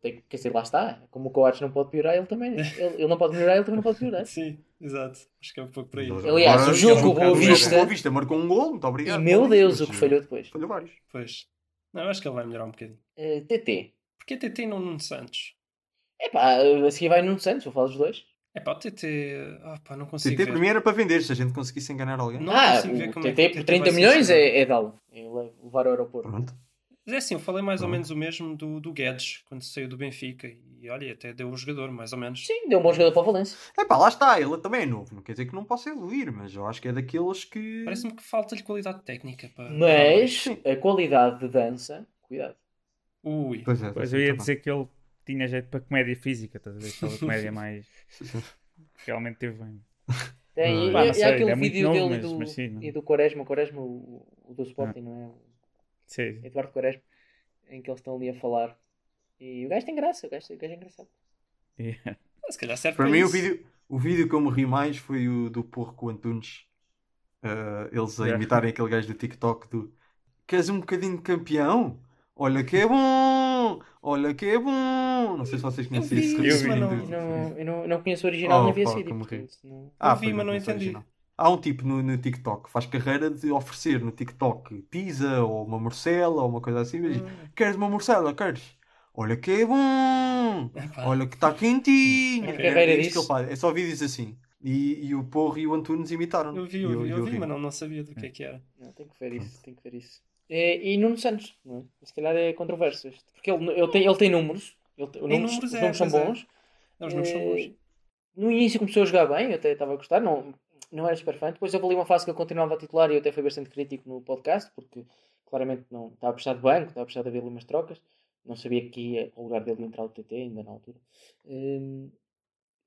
S2: tem- quer dizer, lá está. Como o Coates não pode piorar, ele também. Ele, ele não pode melhorar, ele também não pode piorar.
S3: Sim, exato. Acho que é um pouco por aí.
S2: Aliás, o jogo
S1: ele-
S2: com o Boa
S1: o jogo com o
S2: Vista-
S1: Boa Vista marcou um gol, muito
S2: E
S1: obrigado.
S2: meu
S1: Paulinho,
S2: Deus, o que falhou depois.
S1: Falhou vários.
S3: Pois. Não, eu acho que ele vai melhorar um bocadinho.
S2: Uh, TT.
S3: Porque TT não Nuno Santos.
S2: Epá, a seguir vai Nuno Santos, vou falar dos dois.
S3: É pá, o TT. Ah, pá, não consigo.
S1: TT
S3: ver.
S1: primeiro era para vender, se a gente conseguisse enganar alguém.
S3: Não
S2: ah, o
S3: como é
S2: TT por
S3: TT
S2: 30
S3: vai ser
S2: milhões é, é dá-lo. É levar ao aeroporto.
S1: Pronto.
S3: Mas é assim, eu falei mais ou
S1: Pronto.
S3: menos o mesmo do, do Guedes, quando saiu do Benfica. E olha, até deu um jogador, mais ou menos.
S2: Sim, deu um bom jogador para o Valência.
S1: É pá, lá está, ele também é novo. Não quer dizer que não possa evoluir, mas eu acho que é daqueles que.
S3: Parece-me que falta-lhe qualidade técnica. Para...
S2: Mas a qualidade de dança, cuidado.
S3: Ui.
S1: Pois é,
S4: Pois
S1: tá
S4: eu ia
S1: bem.
S4: dizer que ele tinha jeito para comédia física, estás a ver? Aquela comédia mais. Realmente teve bem.
S2: Tem,
S1: Ah,
S2: e,
S4: pá,
S2: e aquele
S4: é
S2: vídeo
S4: novo,
S2: dele
S4: mas-
S2: do,
S4: mas sim,
S2: e do Quaresma, o Quaresma, o, o do Sporting, não é?
S4: Sim.
S2: Eduardo Quaresma, em que eles estão ali a falar. E o gajo tem graça, o gajo, o gajo é engraçado.
S4: Yeah.
S3: Se calhar serve
S1: Para
S3: para
S1: mim, o
S3: isso.
S1: vídeo, o vídeo que eu me ri mais foi o do Porco Antunes. Ah, eles a
S4: Yeah.
S1: imitarem aquele gajo do TikTok do Queres um bocadinho de campeão? Olha que é bom! Olha que é bom! Não sei se vocês conhecem
S3: vi
S1: esse
S3: isso,
S1: menino
S3: mas
S1: do-
S2: Não, eu não, não conheço o original
S1: Oh,
S2: nem vi a série. portanto, não-
S1: Ah,
S3: Eu vi, mas não entendi.
S1: original. Há um tipo no, no TikTok que faz carreira de oferecer no TikTok pizza ou uma morcela ou uma coisa assim. Mas, Queres uma morcela? Queres? Olha que é bom!
S3: Epá.
S1: Olha que está quentinho! É, que ele faz. é só vídeos assim. E, e o Porro e o Antunes imitaram.
S3: Eu vi, eu, vi, eu vi, mas não, não sabia do que é que era.
S2: Não, tenho que ver isso, tenho que ver isso. E, e Nuno Santos, não é? Se calhar é controverso este. Porque ele, ele, tem, ele tem números, ele tem,
S3: Tem
S2: números,
S3: números,
S2: os
S3: é,
S2: números são
S3: é.
S2: bons.
S3: Não, Os números são bons.
S2: No início começou a jogar bem, eu até estava a gostar, não, não era super fã. Depois houve ali uma fase que eu continuava a titular e eu até fui bastante crítico no podcast, porque claramente não estava a precisar de banco, estava a precisar de haver ali umas trocas. Não sabia que ia ao lugar dele entrar o TT, ainda na altura. Hum,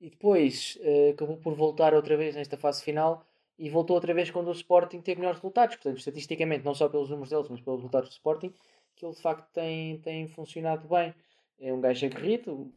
S2: e depois eh, acabou por voltar outra vez nesta fase final e voltou outra vez quando o Sporting teve melhores resultados. Portanto, estatisticamente, não só pelos números deles, mas pelos resultados do Sporting, que ele de facto tem, tem funcionado bem. É um gajo aguerrido,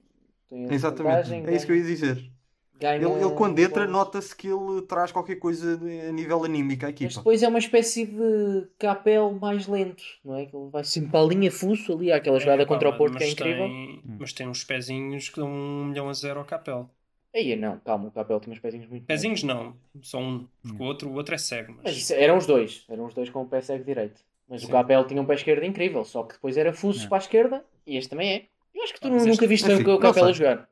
S2: tem a
S1: Exatamente. É isso que eu ia dizer.
S2: Ganha
S1: Ele, ele quando entra, nota-se que ele traz qualquer coisa de- a nível anímico à
S2: Mas
S1: equipa.
S2: depois é uma espécie de capel mais lento, não é? Que ele vai sempre para a linha fuso ali, há aquela jogada
S3: É,
S2: contra o Porto que é
S3: mas
S2: incrível.
S3: Tem, mas tem uns pezinhos que dão um milhão a zero ao Capel.
S2: Aí não, calma, o capel tinha uns pezinhos muito bons.
S3: Pezinhos não, só um, porque o outro, o outro é cego. Mas,
S2: Mas isso, eram os dois, eram os dois com o pé cego direito. Mas o
S3: Sim.
S2: capel tinha um pé esquerdo incrível, só que depois era fuso
S4: É.
S2: para a esquerda e este também é. Eu acho que tu
S3: Ah, mas
S2: nunca
S3: este-
S2: viste
S1: Assim,
S2: o
S1: não
S2: capel a
S1: sei.
S2: jogar.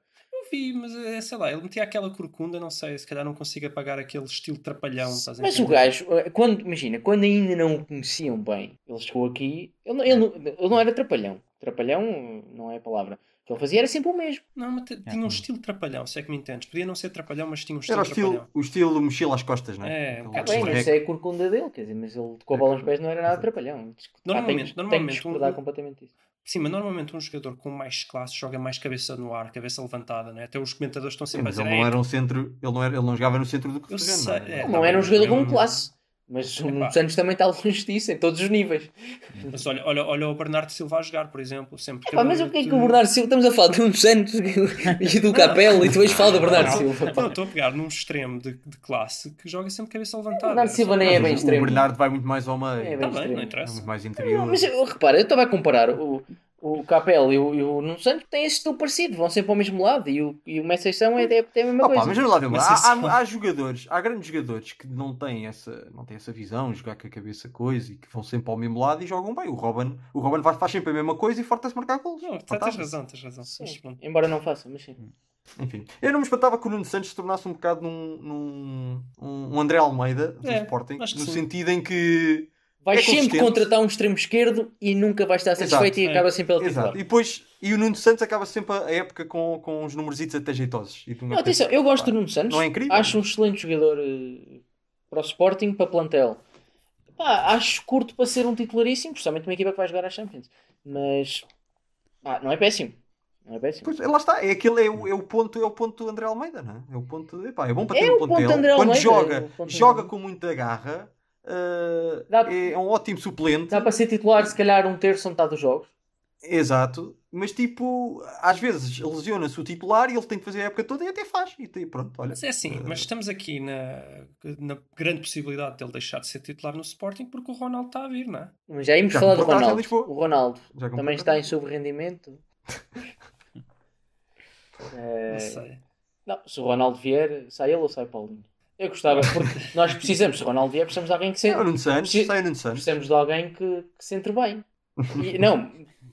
S3: Vi, mas é, sei lá, ele metia aquela corcunda, não sei, se calhar não consigo apagar aquele estilo trapalhão.
S2: Mas o gajo, eh, quando, imagina, quando ainda não o conheciam bem, ele chegou aqui, ele, não- ele, não- ele não era trapalhão. Trapalhão não é a palavra. O que ele fazia era sempre o mesmo.
S3: Não, mas te- tinha um estilo trapalhão, se é que me entendes. Podia não ser trapalhão, mas tinha um estilo
S1: Era o estilo,
S3: trapalhão.
S1: o estilo mochila às costas, não é?
S3: É, um
S2: Bem, isso é a corcunda dele, quer dizer, mas ele com a bola nos pés não era nada trapalhão.
S3: Normalmente-
S2: tenho
S3: normalmente
S2: que discordar
S3: um-
S2: completamente disso.
S3: Sim, mas normalmente um jogador com mais classe joga mais cabeça no ar, cabeça levantada, né? Até os comentadores estão
S1: Sim,
S3: sempre
S1: mas
S3: a
S1: ele
S3: dizer.
S1: não
S3: "É,
S1: era um centro, ele não, era, ele não jogava no centro do terreno.
S3: sei,
S1: não é?
S2: Ele
S3: tá
S2: não era um jogador com classe. Mas o
S3: Epá.
S2: Nuno Santos também está longe disso, em todos os níveis.
S3: Mas olha, olha, olha o Bernardo Silva a jogar, por exemplo. Sempre
S2: Pá, mas o que é que o Bernardo Silva. Estamos a falar de Nuno Santos e do Capelo e tu vais falar do Bernardo Silva.
S3: Não, estou a pegar num extremo de, de classe que joga sempre cabeça levantada.
S2: Bernardo
S3: Era
S2: Silva nem é bem
S1: o-
S2: extremo.
S1: O Bernardo vai muito mais ao meio.
S2: É bem
S3: Tá bem, não
S1: É
S3: interessa.
S1: muito mais interior.
S2: Não, mas eu, repara, eu estava a comparar o, o Capel e o, e o Nuno Santos têm esse estilo parecido, vão sempre ao mesmo lado e o, e o Messi são é, é, é a mesma
S1: Opa,
S2: coisa.
S1: mas vamos lá ver,
S3: Mas
S1: há, há, há jogadores, há grandes jogadores que não têm essa, não têm essa visão, jogar com a cabeça coisa e que vão sempre ao mesmo lado e jogam bem. O Robin, o Robin faz, faz sempre a mesma coisa e força-se marcar gols.
S3: Não, tens razão, tens razão. Mas
S2: embora não faça, mas sim.
S1: Enfim, eu não me espantava que o Nuno Santos se tornasse um bocado num, num um André Almeida do
S3: É,
S1: Sporting, no
S3: sim.
S1: sentido em que
S2: Vais
S1: É
S2: sempre contratar um extremo esquerdo e nunca vais estar satisfeito
S1: Exato,
S2: e
S3: é.
S2: acaba sempre pelo
S1: Exato.
S2: titular.
S1: E depois, e o Nuno Santos acaba sempre a época com, com uns numerositos até jeitosos. E tu
S2: Não, atenção, eu gosto do Nuno Santos.
S1: Não é incrível?
S2: Acho um excelente jogador eh, para o Sporting, para plantel. Pá, acho curto para ser um titularíssimo, principalmente uma equipa que vai jogar à Champions. Mas pá, não é péssimo. Não é péssimo.
S1: Pois, lá está, é, aquele, é, o, é o ponto, é o ponto do André Almeida, não é? É o ponto, epá, é bom para
S2: É
S1: ter
S2: o
S1: um
S2: ponto
S1: ponto
S2: de André
S1: Quando
S2: Almeida, é
S1: joga,
S2: o ponto
S1: joga com muita garra, uh,
S2: Dá-
S1: é, é um ótimo suplente.
S2: Dá para ser titular, se calhar, um terço ou metade dos jogos.
S1: Exato, mas tipo, às vezes lesiona-se o titular e ele tem que fazer a época toda e até faz. E tem- pronto, olha.
S3: Mas é assim, mas estamos aqui na, na grande possibilidade dele deixar de ser titular no Sporting porque o Ronaldo está a vir, não é?
S2: Mas já íamos
S1: Já
S2: falar do Ronaldo. O Ronaldo também está em sobre-rendimento. Eh,
S3: Não sei.
S2: Não, se o Ronaldo vier, sai ele ou sai Paulinho? Eu gostava, porque nós precisamos, se o Ronaldo vier, precisamos de alguém que se
S1: É o Nuno Santos,
S2: Preciso-
S1: sai o Nuno Santos.
S2: precisamos de alguém que, que se entre bem. E, não,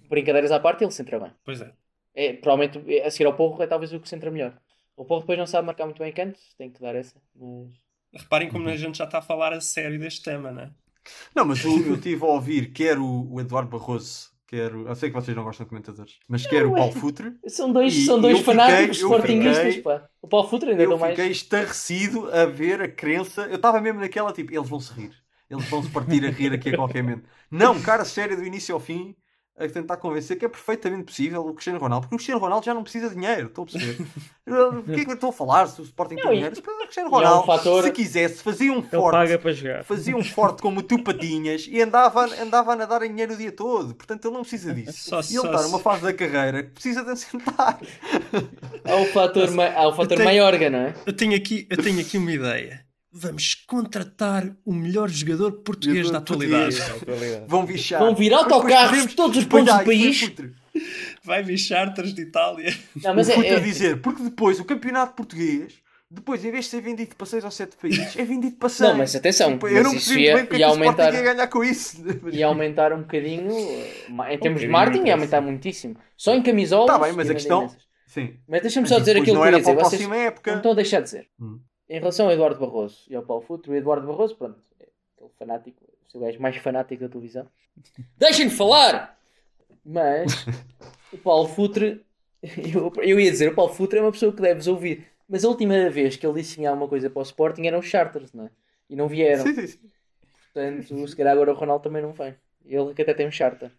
S2: brincadeiras à parte, ele se entra bem.
S3: Pois é.
S2: É, provavelmente a seguir ao Porro é talvez o que se entra melhor. O Porro depois não sabe marcar muito bem cantos, tem que dar essa. Mas
S3: Reparem como a gente já está a falar a sério deste tema, não é?
S1: Não, mas o- eu estive a ouvir quer o, o Eduardo Barroso, quer o, eu sei que vocês não gostam de comentadores, mas quer o
S2: é-
S1: Paulo Futre.
S2: são dois,
S1: E
S2: são dois
S1: eu
S2: fanáticos
S1: eu
S2: sportinguistas,
S1: fiquei-
S2: pá. O Paulo Futre ainda
S1: Eu
S2: deu mais.
S1: fiquei estarrecido a ver a crença. Eu estava mesmo naquela tipo, eles vão se rir. Eles vão se partir a rir aqui a qualquer momento. Não, cara, sério, do início ao fim, a tentar convencer que é perfeitamente possível o Cristiano Ronaldo, porque o Cristiano Ronaldo já não precisa de dinheiro, estou a perceber. O que é que eu estou a falar se o Sporting tem
S2: Não, e-
S1: dinheiro? O Cristiano
S2: e é um
S1: Ronaldo,
S2: fator-
S1: se quisesse, fazia um forte.
S4: paga para jogar.
S1: Fazia um forte como tu patinhas e andava, andava a nadar em dinheiro o dia todo. Portanto, ele não precisa disso.
S3: Só-
S1: e ele está numa fase da carreira que precisa de assentar.
S2: Há o fator, ma... há o fator
S3: tenho-
S2: Maiorga, não é?
S3: Eu tenho aqui, eu tenho aqui uma ideia. Vamos contratar o melhor jogador português
S1: Jogador
S3: da atualidade.
S1: português. Vão bichar.
S2: Vão vir autocarros de todos os pontos do país.
S1: foi putre.
S3: Vai vir charters de Itália.
S2: Não, mas
S1: o
S2: é, é-
S1: dizer, porque depois o campeonato português, depois em vez de ser vendido para 6 ou 7 países, é vendido para 100.
S2: Não, mas atenção,
S1: Tipo,
S2: mas
S1: eu não
S2: isso ia-
S1: bem porque é
S2: ia
S1: Sporting
S2: aumentar-
S1: ia ganhar com isso.
S2: e aumentar um bocadinho em termos de marketing, ia aumentar muitíssimo. Só em camisolas.
S1: Tá bem, mas
S2: ia
S1: a questão-
S2: imensas.
S1: Sim.
S2: Mas deixa-me só dizer aquilo
S1: não
S2: que eu ia
S1: para
S2: dizer. Vocês
S1: próxima
S2: não
S1: época.
S2: estão a deixar de dizer.
S1: Hum.
S2: Em relação ao Eduardo Barroso e ao Paulo Futre, o Eduardo Barroso, pronto, é aquele fanático, o gajo mais fanático da televisão. Deixem-me falar! Mas o Paulo Futre, eu, eu ia dizer, o Paulo Futre é uma pessoa que deves ouvir. Mas a última vez que ele disse que tinha alguma coisa para o Sporting eram os charters, não é? E não vieram.
S1: Sim, sim, sim.
S2: Portanto, se calhar agora o Ronaldo também não vem. Ele que até tem um charter.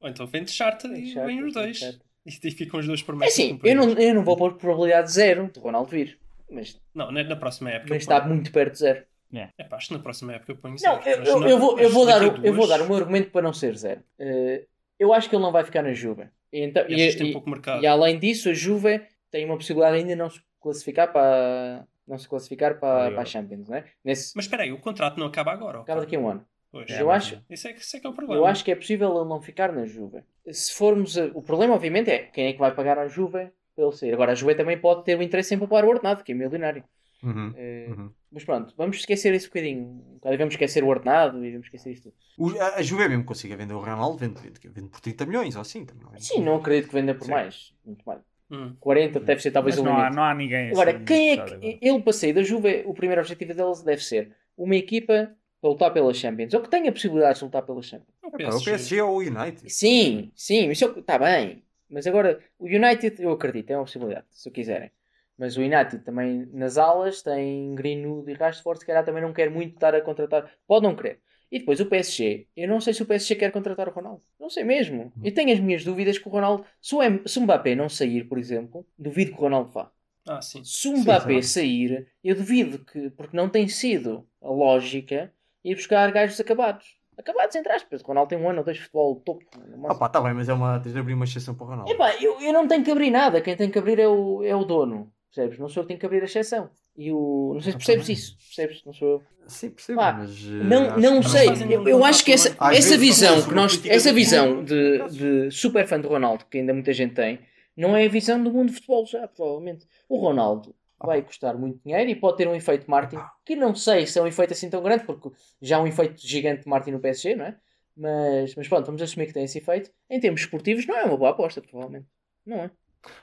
S3: Ou então vem de charter
S2: Tem
S3: e
S2: charter,
S3: vem os dois. E ficam os dois por
S2: É
S3: mais
S2: assim, eu não, eu não vou pôr probabilidade zero de Ronaldo vir. Mas,
S3: Não, na, na próxima época.
S2: mas está muito perto de zero.
S3: É pá, acho que na próxima época eu ponho
S2: Não,
S3: zero.
S2: eu,
S3: Mas
S2: eu, eu vou, eu, vou dar, o- eu vou
S3: duas,
S2: dar o meu argumento para não ser zero. Eh, eu acho que ele não vai ficar na Juve. E, então,
S3: e
S2: e, e-
S3: pouco mercado.
S2: e além disso, a Juve tem uma possibilidade ainda de não se classificar para não se classificar para, para a Champions, não é? Nesse,
S3: Mas espera aí, o contrato não acaba agora.
S2: acaba daqui a um ano.
S3: Pois.
S2: eu acho-
S3: Isso é, que- isso é que é o problema.
S2: Eu acho que é possível ele não ficar na Juve. Se formos a- o problema, obviamente, é quem é que vai pagar a Juve ele sair. Agora, a Juve também pode ter o interesse em poupar o ordenado, que é milionário.
S1: Uhum,
S2: Eh,
S1: uhum.
S2: Mas pronto, vamos esquecer isso um bocadinho. Um Devemos esquecer o ordenado e vamos esquecer isto tudo.
S1: O- a, a Juve mesmo consiga vender o Ronaldo, vende, vende, vende por 30 milhões ou assim. Também. não é?
S2: Sim, não acredito que venda por
S1: Sim.
S2: mais. Muito mais.
S3: Hum.
S2: 40 deve ser talvez
S4: Mas
S2: o
S4: não há, não há ninguém
S2: Agora,
S4: assim
S2: quem é que.
S4: agora.
S2: Ele para sair da Juve, o primeiro objetivo deles deve ser uma equipa para lutar pelas Champions, ou que tenha possibilidades de lutar pelas Champions.
S3: O PSG.
S1: o PSG ou o United.
S2: Sim, sim, isso está bem. Mas agora, o United, eu acredito, é uma possibilidade, se o quiserem. Mas o United também nas alas tem Greenwood e Rashford, se calhar também não quer muito estar a contratar. Pode não querer. E depois o PSG. Eu não sei se o PSG quer contratar o Ronaldo. Não sei mesmo. Eu tenho as minhas dúvidas que o Ronaldo. Se o, M- se o Mbappé não sair, por exemplo, duvido que o Ronaldo vá.
S3: Ah, sim.
S2: Se o
S1: Sim,
S2: Mbappé
S1: claro.
S2: sair, eu duvido que, porque não tem sido a lógica, ir buscar gajos acabados. Acabados entre aspas. O Ronaldo tem um ano ou dois de futebol topo.
S1: Ah pá, tá bem, mas é uma. Tens de abrir uma exceção para o Ronaldo.
S2: Epá, eu, eu não tenho que abrir nada. Quem tem que abrir é o, é o dono. Percebes? Não sou eu que tenho que abrir a exceção. E o... Não sei se
S1: Ah,
S2: percebes
S1: tá bem.
S2: isso. Percebes? Não sou eu.
S1: Sim, percebo,
S2: Pá,
S1: mas. eh,
S2: Não, não
S1: que
S2: sei. Eu, eu acho que essa, essa visão que nós. Essa visão de, de super fã do Ronaldo, que ainda muita gente tem, não é a visão do mundo de futebol já, provavelmente. O Ronaldo vai custar muito dinheiro e pode ter um efeito Martin, que não sei se é um efeito assim tão grande, porque já há um efeito gigante de Martin no PSG, não é? Mas, mas pronto, vamos assumir que tem esse efeito. Em termos esportivos, não é uma boa aposta, provavelmente. Não é?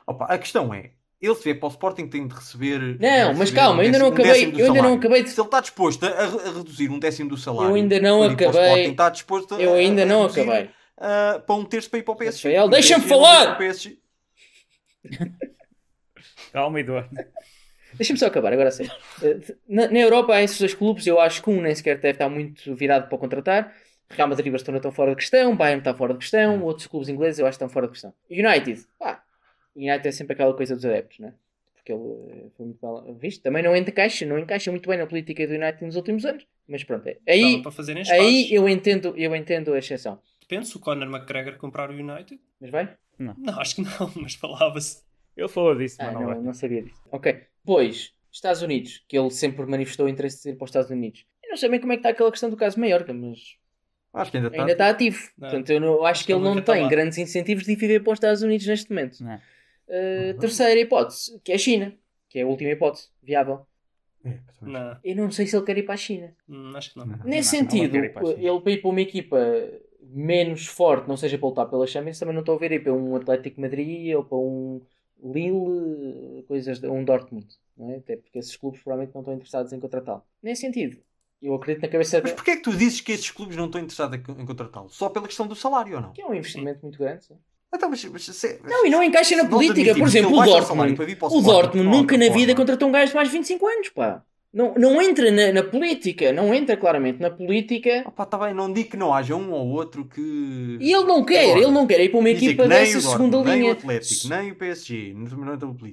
S1: Opa, a questão é, ele se vier para o Sporting tem de receber.
S2: Não,
S1: de
S2: mas
S1: receber
S2: calma,
S1: um
S2: eu ainda não
S1: décimo- um
S2: acabei-
S1: décimo do
S2: eu ainda não acabei de-
S1: Se ele está disposto a, a reduzir um décimo do salário.
S2: Eu ainda não
S1: para o
S2: acabei-
S1: Sporting, está disposto a,
S2: Eu ainda
S1: a
S2: não
S1: reduzir,
S2: acabei.
S1: ah, para um terço para ir para o PSG.
S2: Deixa-me falar!
S4: Calma, Eduardo.
S2: Deixa-me só acabar, agora sei. Na, na Europa há esses dois clubes, eu acho que um nem sequer deve estar muito virado para contratar. Real Madrid e Barcelona estão fora de questão, Bayern está fora de questão, outros clubes ingleses eu acho que estão fora de questão. United, pá, United é sempre aquela coisa dos adeptos, né? Porque ele eh, foi muito mal visto. Também não encaixa, não encaixa muito bem na política do United nos últimos anos. Mas pronto, é. Aí, aí eu entendo, eu entendo a exceção.
S3: Depende se o Conor McGregor comprar o United.
S2: Mas vai?
S3: Não, acho que não, mas falava-se.
S4: Ele falou disso,
S2: Ah,
S4: mas não,
S2: não,
S4: vai.
S2: não sabia disso. Ok. Pois, Estados Unidos, que ele sempre manifestou interesse de ir para os Estados Unidos. Eu não sei bem como é que está aquela questão do caso Maiorca, mas
S1: Acho que ainda está.
S2: ainda está ativo.
S3: Não.
S2: Portanto, eu não- acho
S3: Acho
S2: que ele não
S3: está
S2: tem grandes incentivos de ir viver para os Estados Unidos neste momento.
S4: Não.
S2: Uh, terceira hipótese, que é a China, que é a última hipótese viável.
S1: É.
S3: Não,
S2: Eu não sei se ele quer ir para a China.
S3: hum, acho que não.
S1: Não.
S2: Nesse sentido, ele para ir para uma equipa menos forte, não seja para lutar pela Champions, também não estou a ver ir para um Atlético Madrid ou para um Lille, coisas, de- um Dortmund, não é? Até porque esses clubes provavelmente não estão interessados em contratá-lo. Nesse sentido, eu acredito na cabeça
S1: Mas porquê é que tu dizes que estes clubes não estão interessados em contratá-lo? Só pela questão do salário ou não?
S2: que é um investimento muito grande. sim.
S1: Então, mas, mas, se-
S2: Não, e não encaixa na política. Por exemplo, o Dortmund, o
S1: Sporting,
S2: Dortmund nunca na vida contratou um gajo de mais de 25 anos, pá. Não, não entra na, na política, não entra claramente na política.
S1: Ah pá, tá bem, não digo que não haja um ou outro que.
S2: E ele não quer,
S1: Agora,
S2: ele não quer ir para uma equipa dessa segunda
S1: Dortmund, Nem o
S2: linha.
S1: Atlético, nem o PSG,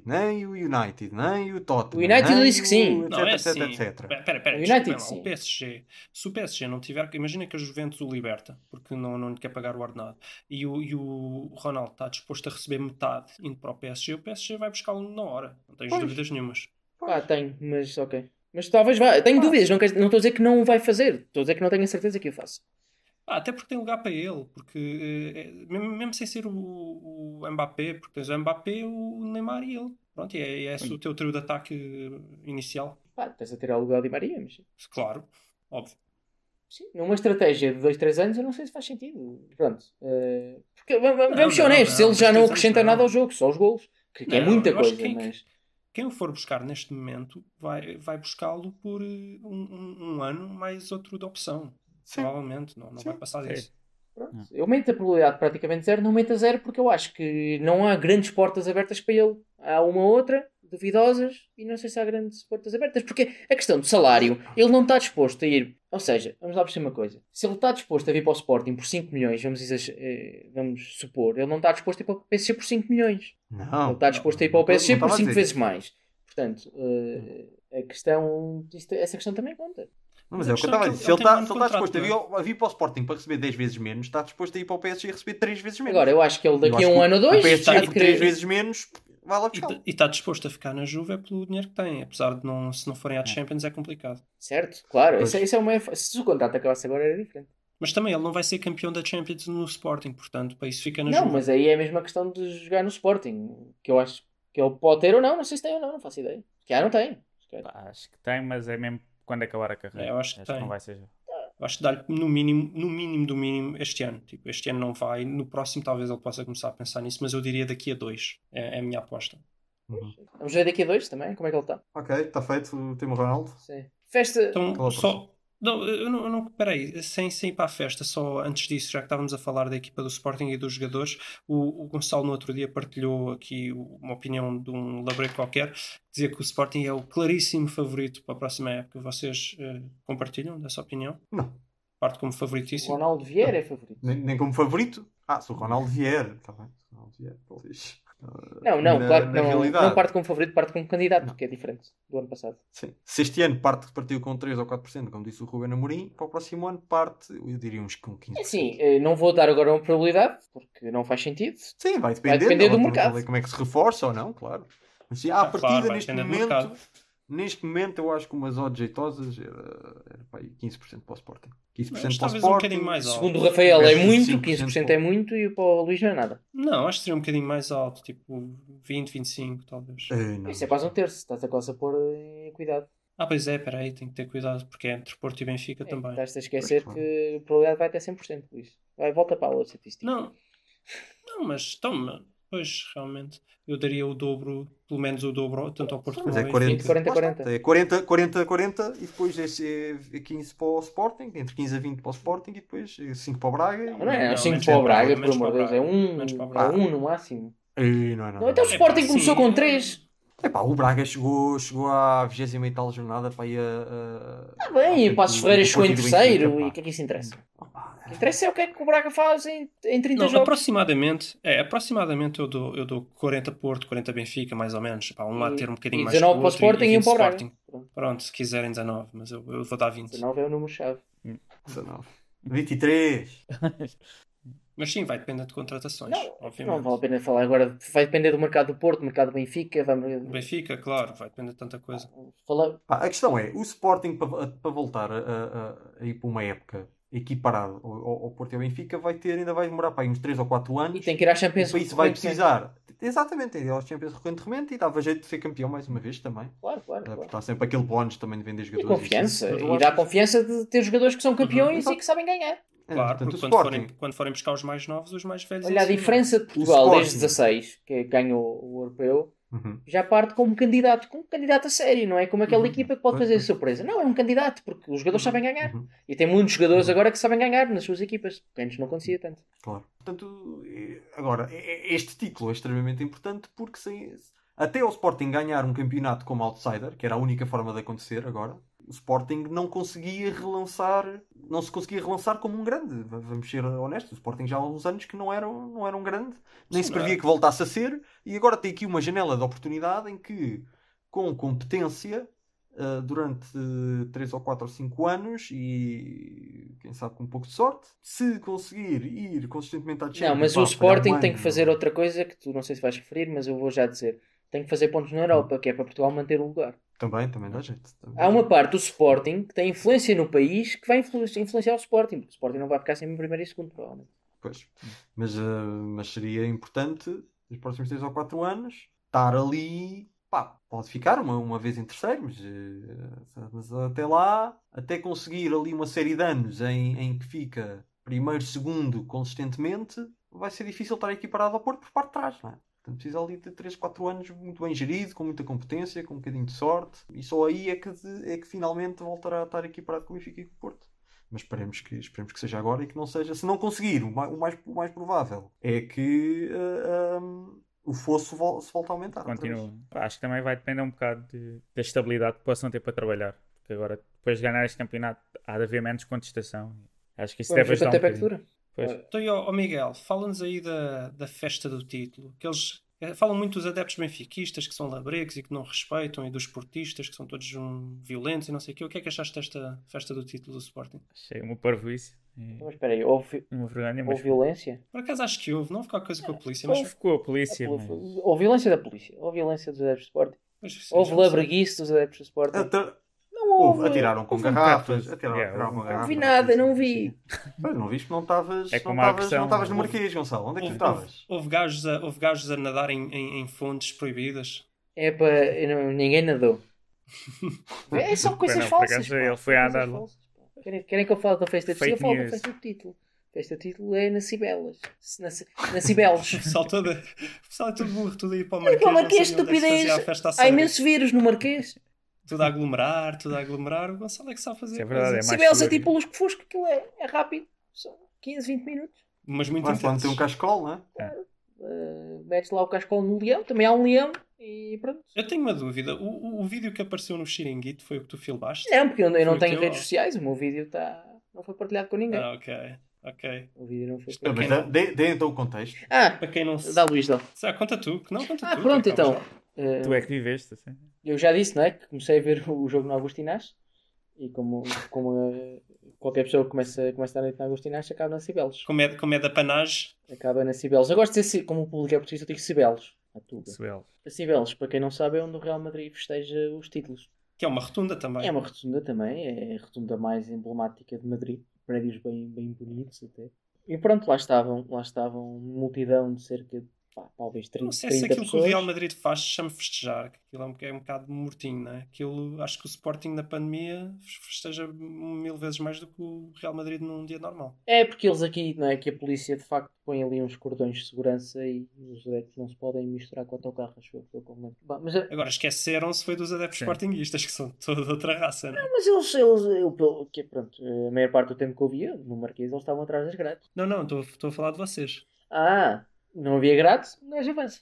S1: nem o United, nem o Tottenham.
S2: O United
S1: nem
S2: disse que sim.
S1: o
S3: Não, é
S1: Etc,
S3: assim.
S1: etc, etc.
S3: Pera, pera, pera,
S2: O United,
S3: lá,
S2: sim.
S3: O PSG, se o PSG não tiver. Imagina que a Juventus o liberta, porque não, não lhe quer pagar o ordenado, e o, e o Ronaldo está disposto a receber metade indo para o PSG, o PSG vai buscá-lo na hora. Não tens
S1: Pois.
S3: dúvidas nenhumas.
S2: Pá, tenho, mas ok. Mas talvez vá. Tenho dúvidas, não, quer- não estou a dizer que não o vai fazer. Estou a dizer que não tenho a certeza que o faça.
S3: Ah, até porque tem lugar para ele, porque eh, é- mesmo, mesmo sem ser o, o Mbappé, porque tens o Mbappé, o Neymar e ele. Pronto, e é, é esse o teu trio de ataque inicial.
S2: Pá, estás a tirar o lugar de Maria, mas.
S3: Claro, óbvio.
S2: Sim, numa estratégia de 2, 3 anos eu não sei se faz sentido. Pronto. eh, porque va- va-
S3: Não,
S2: vamos ser
S3: não,
S2: honestos,
S3: não,
S2: ele já não acrescenta
S3: não.
S2: nada ao jogo, só os golos. Que, que é
S3: Não,
S2: muita coisa,
S3: que-
S2: mas.
S3: Quem o for buscar neste momento vai, vai buscá-lo por eh, um, um- um ano mais outro de opção.
S1: Sim.
S3: Provavelmente, não, não vai
S1: Sim.
S3: passar
S4: Sim.
S3: disso.
S2: Pronto. Eu aumento a probabilidade praticamente zero, não aumento a zero porque eu acho que não há grandes portas abertas para ele. Há uma ou outra, duvidosas, e não sei se há grandes portas abertas. Porque a questão do salário, ele não está disposto a ir. Ou seja, vamos lá perceber uma coisa: se ele está disposto a vir para o Sporting por 5 milhões, vamos, eh, vamos supor, ele não está disposto a ir para o PSG por 5 milhões.
S1: Não.
S2: ele está disposto a ir para o
S1: não,
S2: PSG
S1: não
S2: por
S1: estava a
S2: 5
S1: dizer
S2: vezes mais. Portanto, eh, a questão. isto- essa questão também conta.
S1: Não, mas
S3: Mas
S1: é o que eu estava
S3: é
S1: a
S3: que
S1: dizer. Se ele está
S3: um
S1: se ele está disposto a vir,
S3: não
S1: ao- a vir para o Sporting para receber 10 vezes menos, está disposto a ir para o PSG e receber 3 vezes menos.
S2: Agora, eu acho que ele daqui a um ano ou
S1: O
S2: dois.
S1: PSG por
S2: querer-
S1: 3 vezes menos, vai lá
S3: E
S1: buscar.
S3: t- E está disposto a ficar na Juve é pelo dinheiro que tem. Apesar de não, se não forem à Champions é complicado.
S2: Certo, claro. Isso, é- isso é uma... Se o contrato acabasse agora era diferente.
S3: Mas também ele não vai ser campeão da Champions no Sporting, portanto, para isso fica na
S2: Não,
S3: Juve.
S2: mas aí é a mesma questão de jogar no Sporting. Que eu acho que ele pode ter ou não. Não sei se tem ou não, não faço ideia. Se calhar não tem.
S4: Acho que tem, mas é mesmo quando acabar a carreira.
S3: É, eu acho que tem.
S4: não vai ser.
S3: Acho que dá-lhe no mínimo, no mínimo do mínimo este ano. Tipo, este ano não vai, no próximo talvez ele possa começar a pensar nisso, mas eu diria daqui a dois. É, é a minha aposta.
S2: Vamos ver daqui a dois também, como é que ele está.
S1: Ok, está feito o tema Ronaldo.
S2: Sim. Festa.
S3: Então, só. Não, eu não, eu não peraí, sem, sem ir para a festa, só antes disso, já que estávamos a falar da equipa do Sporting e dos jogadores, o, o Gonçalo no outro dia partilhou aqui uma opinião de um labrego qualquer, dizia que o Sporting é o claríssimo favorito para a próxima época. Vocês eh, compartilham dessa opinião?
S1: Não.
S3: Parte como
S2: O
S3: favoritíssimo?
S2: Ronaldo Vieira é favorito.
S1: Nem, nem como favorito. Ah, se o Ronaldo vier. Está bem. O Ronaldo vier, talvez.
S2: Não, não,
S1: Na-
S2: claro que
S1: na
S2: não.
S1: realidade.
S2: Não parte como favorito, parte como candidato, que é diferente do ano passado.
S1: Sim. Se este ano parte, partiu com 3 ou 4%, como disse o Ruben Amorim, para o próximo ano parte, eu diria uns com 15%.
S2: É assim, eh, não vou dar agora uma probabilidade, porque não faz sentido.
S1: Sim, vai depender,
S2: depender do mercado.
S1: Como é que se reforça ou não, claro. Mas sim, à
S3: Ah,
S1: partida,
S3: claro, vai
S1: neste momento,
S3: mercado.
S1: Neste momento, eu acho que umas odds jeitosas era, era para aí 15% para o Sporting. 15%
S3: Mas
S1: para o
S3: talvez um
S1: Sporting.
S3: bocadinho mais alto.
S2: Segundo o Rafael é
S1: 25%
S2: muito, 15% é muito e para o Luís não é nada.
S3: Não, acho que seria um bocadinho mais alto, tipo 20, 25, talvez.
S1: Eh, não.
S2: Isso é quase um terço, estás a quase a pôr em cuidado.
S3: Ah, pois é, peraí, tenho que ter cuidado, porque é entre Porto e Benfica
S2: É,
S3: também.
S2: Estás a esquecer
S1: Pois,
S2: que a probabilidade vai até 100%, Luís. Vai, volta para a de estatística.
S3: Não, não, mas toma, pois realmente eu daria o dobro, pelo menos o dobro, tanto ao Porto
S1: Mas
S3: como
S1: é
S3: ao
S1: 40,
S3: Benfica.
S2: 40,
S1: lá está.
S2: 40.
S1: É 40, 40, 40 e depois é é 15 para o Sporting, entre 15 a 20 para o Sporting e depois 5 para o Braga.
S2: Não, não é
S3: Não,
S2: 5
S3: menos
S2: para o Braga,
S3: menos
S2: amor de Deus. É
S3: Braga,
S2: um, é um no máximo.
S1: E não é nada.
S2: Não, então o
S3: É,
S2: Sporting começou
S3: sim.
S2: com 3.
S1: Epá, o Braga chegou, chegou à 20 e tal jornada para ir a.
S2: Está bem, e o Passos Ferreira chegou em terceiro. E o que é que isso interessa? O que interessa é o que é que o Braga faz em, em 30
S3: Não,
S2: jogos.
S3: aproximadamente, é, aproximadamente eu dou, eu dou 40 Porto, 40 Benfica, mais ou menos. Pá, um lá
S2: E-
S3: ter um bocadinho
S2: e
S3: mais
S2: 19
S3: que o
S2: para o
S3: outro
S2: Sporting e um
S3: 20
S2: para o Braga.
S3: Sporting.
S2: Pronto.
S3: Pronto, se quiserem 19, mas eu, eu vou dar 20.
S2: 19 é o número-chave.
S1: 19. 23.
S3: Mas sim, vai depender de contratações,
S2: Não,
S3: obviamente.
S2: não vale a pena falar agora. Vai depender do mercado do Porto, do mercado do Benfica. Vamos...
S3: Benfica, claro, vai depender de tanta coisa.
S2: Falar...
S1: Pá, a questão é, o Sporting para, para voltar a, a- a ir para uma época equiparado ao, ao- Porto e ao Benfica vai ter, ainda vai demorar para aí uns 3 ou 4 anos.
S2: E tem que ir à Champions
S1: E para isso vai precisar. Exatamente, tem de ir aos Champions recorrentemente e dava jeito de ser campeão mais uma vez também.
S2: Claro, claro,
S1: Porque
S2: claro.
S1: está sempre aquele bónus também de vender
S2: E
S1: jogadores.
S2: confiança.
S1: isso. Mas eu
S2: E dá
S1: que-
S2: confiança de ter jogadores que são campeões
S1: Uhum.
S2: e que sabem ganhar.
S1: É,
S3: Claro,
S1: portanto,
S3: porque
S1: o
S3: quando forem, quando forem buscar os mais novos, os mais velhos.
S2: Olha a
S3: cima.
S2: diferença de Portugal desde 16, que ganhou o europeu,
S1: Uhum.
S2: já parte como candidato, como candidato a sério, não é como aquela
S1: Uhum.
S2: equipa que pode fazer surpresa. Não, é um candidato, porque os jogadores sabem ganhar.
S1: Uhum.
S2: E tem muitos jogadores agora que sabem ganhar nas suas equipas, que antes não acontecia tanto.
S1: Claro. Portanto, agora, este título é extremamente importante porque sem, até o Sporting ganhar um campeonato como outsider, que era a única forma de acontecer agora, o Sporting não conseguia relançar, não se conseguia relançar como um grande. Vamos ser honestos, o Sporting já há uns anos que não era, um- não era um grande, nem
S3: Sim,
S1: se previa
S3: é?
S1: que voltasse a ser, e agora tem aqui uma janela de oportunidade em que, com competência, eh, durante 3 ou 4 ou 5 anos e quem sabe com um pouco de sorte, se conseguir ir consistentemente à Champions,
S2: Não, mas o Sporting
S1: um
S2: tem que fazer outra coisa que tu não sei se vais referir, mas eu vou já dizer. Tem que fazer pontos na Europa, que é para Portugal manter o lugar.
S1: Também, também dá jeito. também
S2: Há uma parte do Sporting que tem influência no país que vai influ- influenciar o Sporting, porque o Sporting não vai ficar sempre em primeiro e segundo, provavelmente.
S1: Pois. Mas, eh, mas seria importante, nos próximos 3 ou 4 anos, estar ali. Pá, pode ficar uma, uma vez em terceiro, mas, eh, mas até lá, até conseguir ali uma série de anos em, em que fica primeiro, segundo, consistentemente, vai ser difícil estar equiparado ao Porto por parte de trás, não é? Portanto, precisa ali de 3, 4 anos muito bem gerido, com muita competência, com um bocadinho de sorte, e só aí é que, de- é que finalmente voltará a estar equiparado com o Benfica e com o Porto. Mas esperemos que, esperemos que seja agora e que não seja. Se não conseguir, o mais, o mais, o mais provável é que ah, ah, o fosso vol- se volte a aumentar.
S4: Continua. Acho que também vai depender um bocado de- da estabilidade que possam ter para trabalhar. Porque agora, depois de ganhar este campeonato, há de haver menos contestação. Acho que isso
S2: Vamos
S4: deve ajudar um
S2: é dura.
S4: Pois.
S3: Então, e, ó, ó Miguel, fala-nos aí da, da festa do título. Que eles eh, falam muito dos adeptos benfiquistas que são labregos e que não respeitam, e dos portistas que são todos um, violentos e não sei o quê. O que é que achaste desta festa do título do Sporting?
S4: Achei uma parvoíce.
S2: Mas espera aí, houve,
S4: Uma vergonha,
S2: houve
S4: mas
S2: violência?
S3: Por acaso acho que houve, não houve qualquer coisa com a polícia, mas.
S4: houve com a polícia.
S2: Houve,
S4: mas-
S2: houve violência da polícia, houve violência dos adeptos do Sporting,
S3: mas sim,
S2: houve labreguice dos adeptos do Sporting. Não
S1: Houve, atiraram com
S4: houve um
S1: garrafas.
S4: bocado.
S1: Atiraram,
S4: Yeah,
S1: atiraram com
S4: um
S1: garrafas.
S2: vi nada, não vi.
S1: Pois, não viste porque não estavas
S4: É
S1: não estavas- não no Marquês, Gonçalo. Onde é que tu
S3: Houve, houve,
S1: estavas?
S3: houve gajos a, houve gajos a nadar em, em, em fontes proibidas.
S2: É para. Ninguém nadou. É só coisas
S4: não,
S2: falsas.
S4: acaso ele foi a andar.
S2: Querem, querem que eu fale da festa de título? Eu falo da festa de título. Festa de título é na Cibelas. Na, Ci- na Cibeles.
S3: O pessoal, todo, o pessoal é tudo burro, tudo a ir para o
S2: Para
S3: Marquês.
S2: o Marquês,
S3: não é
S2: estupidez. Há imensos vírus no Marquês.
S3: Tudo a aglomerar, tudo a aglomerar. O Gonçalo é que sabe fazer.
S4: Isso é verdade, é mais
S2: Cibeles é tipo Lusco Fusco, aquilo é, é rápido. São 15, 20 minutos.
S3: Mas muito
S1: Mas tem um cascol, não é?
S2: Uh, metes lá o cascol no leão, também há um leão e pronto.
S3: Eu tenho uma dúvida. O, o, o vídeo que apareceu no Xiringuito foi o que tu filmaste?
S2: Não, porque eu, eu não tenho redes sociais, o meu vídeo está. Não foi partilhado com ninguém.
S3: Ah, ok. Ok.
S2: O vídeo não foi
S1: Não, mas dê, dê- dê então o contexto.
S2: Ah,
S3: Para quem não se.
S2: dá Luís, dá.
S3: Ah, conta tu. que Não, conta
S2: Ah,
S3: tu.
S2: pronto,
S3: que acaba
S2: então. Uh,
S4: Tu é que viveste, assim.
S2: Eu já disse, não é? Que comecei a ver o jogo no Agostinás e como, como uh, qualquer pessoa que começa, começa a noite no Agostinás acaba na Cibeles.
S3: Como é, como é da panagem,
S2: Acaba na Cibeles. Eu gosto de dizer, como o público é português, eu digo Cibeles. A tuga.
S4: Sebel.
S2: A Cibeles, para quem não sabe, é onde o Real Madrid festeja os títulos.
S3: que é uma rotunda também.
S2: É uma rotunda também, é a rotunda mais emblemática de Madrid. Prédios bem, bem bonitos até. E pronto, lá estavam, lá estavam multidão de cerca de pá, talvez 30,
S3: Não sei se
S2: 30
S3: aquilo que o
S2: pessoas.
S3: Real Madrid faz se chama festejar, que aquilo é um, é um bocado mortinho, não é? Aquilo, acho que o Sporting na pandemia festeja mil vezes mais do que o Real Madrid num dia normal.
S2: É porque eles aqui, não é? Que a polícia de facto põe ali uns cordões de segurança e os adeptos não se podem misturar com autocarros. Foi, foi como... Bah, mas,
S3: Agora, esqueceram-se foi dos adeptos
S4: Sim.
S3: sportinguistas, que são toda outra raça, não é?
S2: mas eles, eles eu, pelo- que, pronto, a maior parte do tempo que eu via no Marquês, eles estavam atrás das grades.
S3: Não, não, estou a falar de vocês.
S2: Ah, não havia grades, nós avança.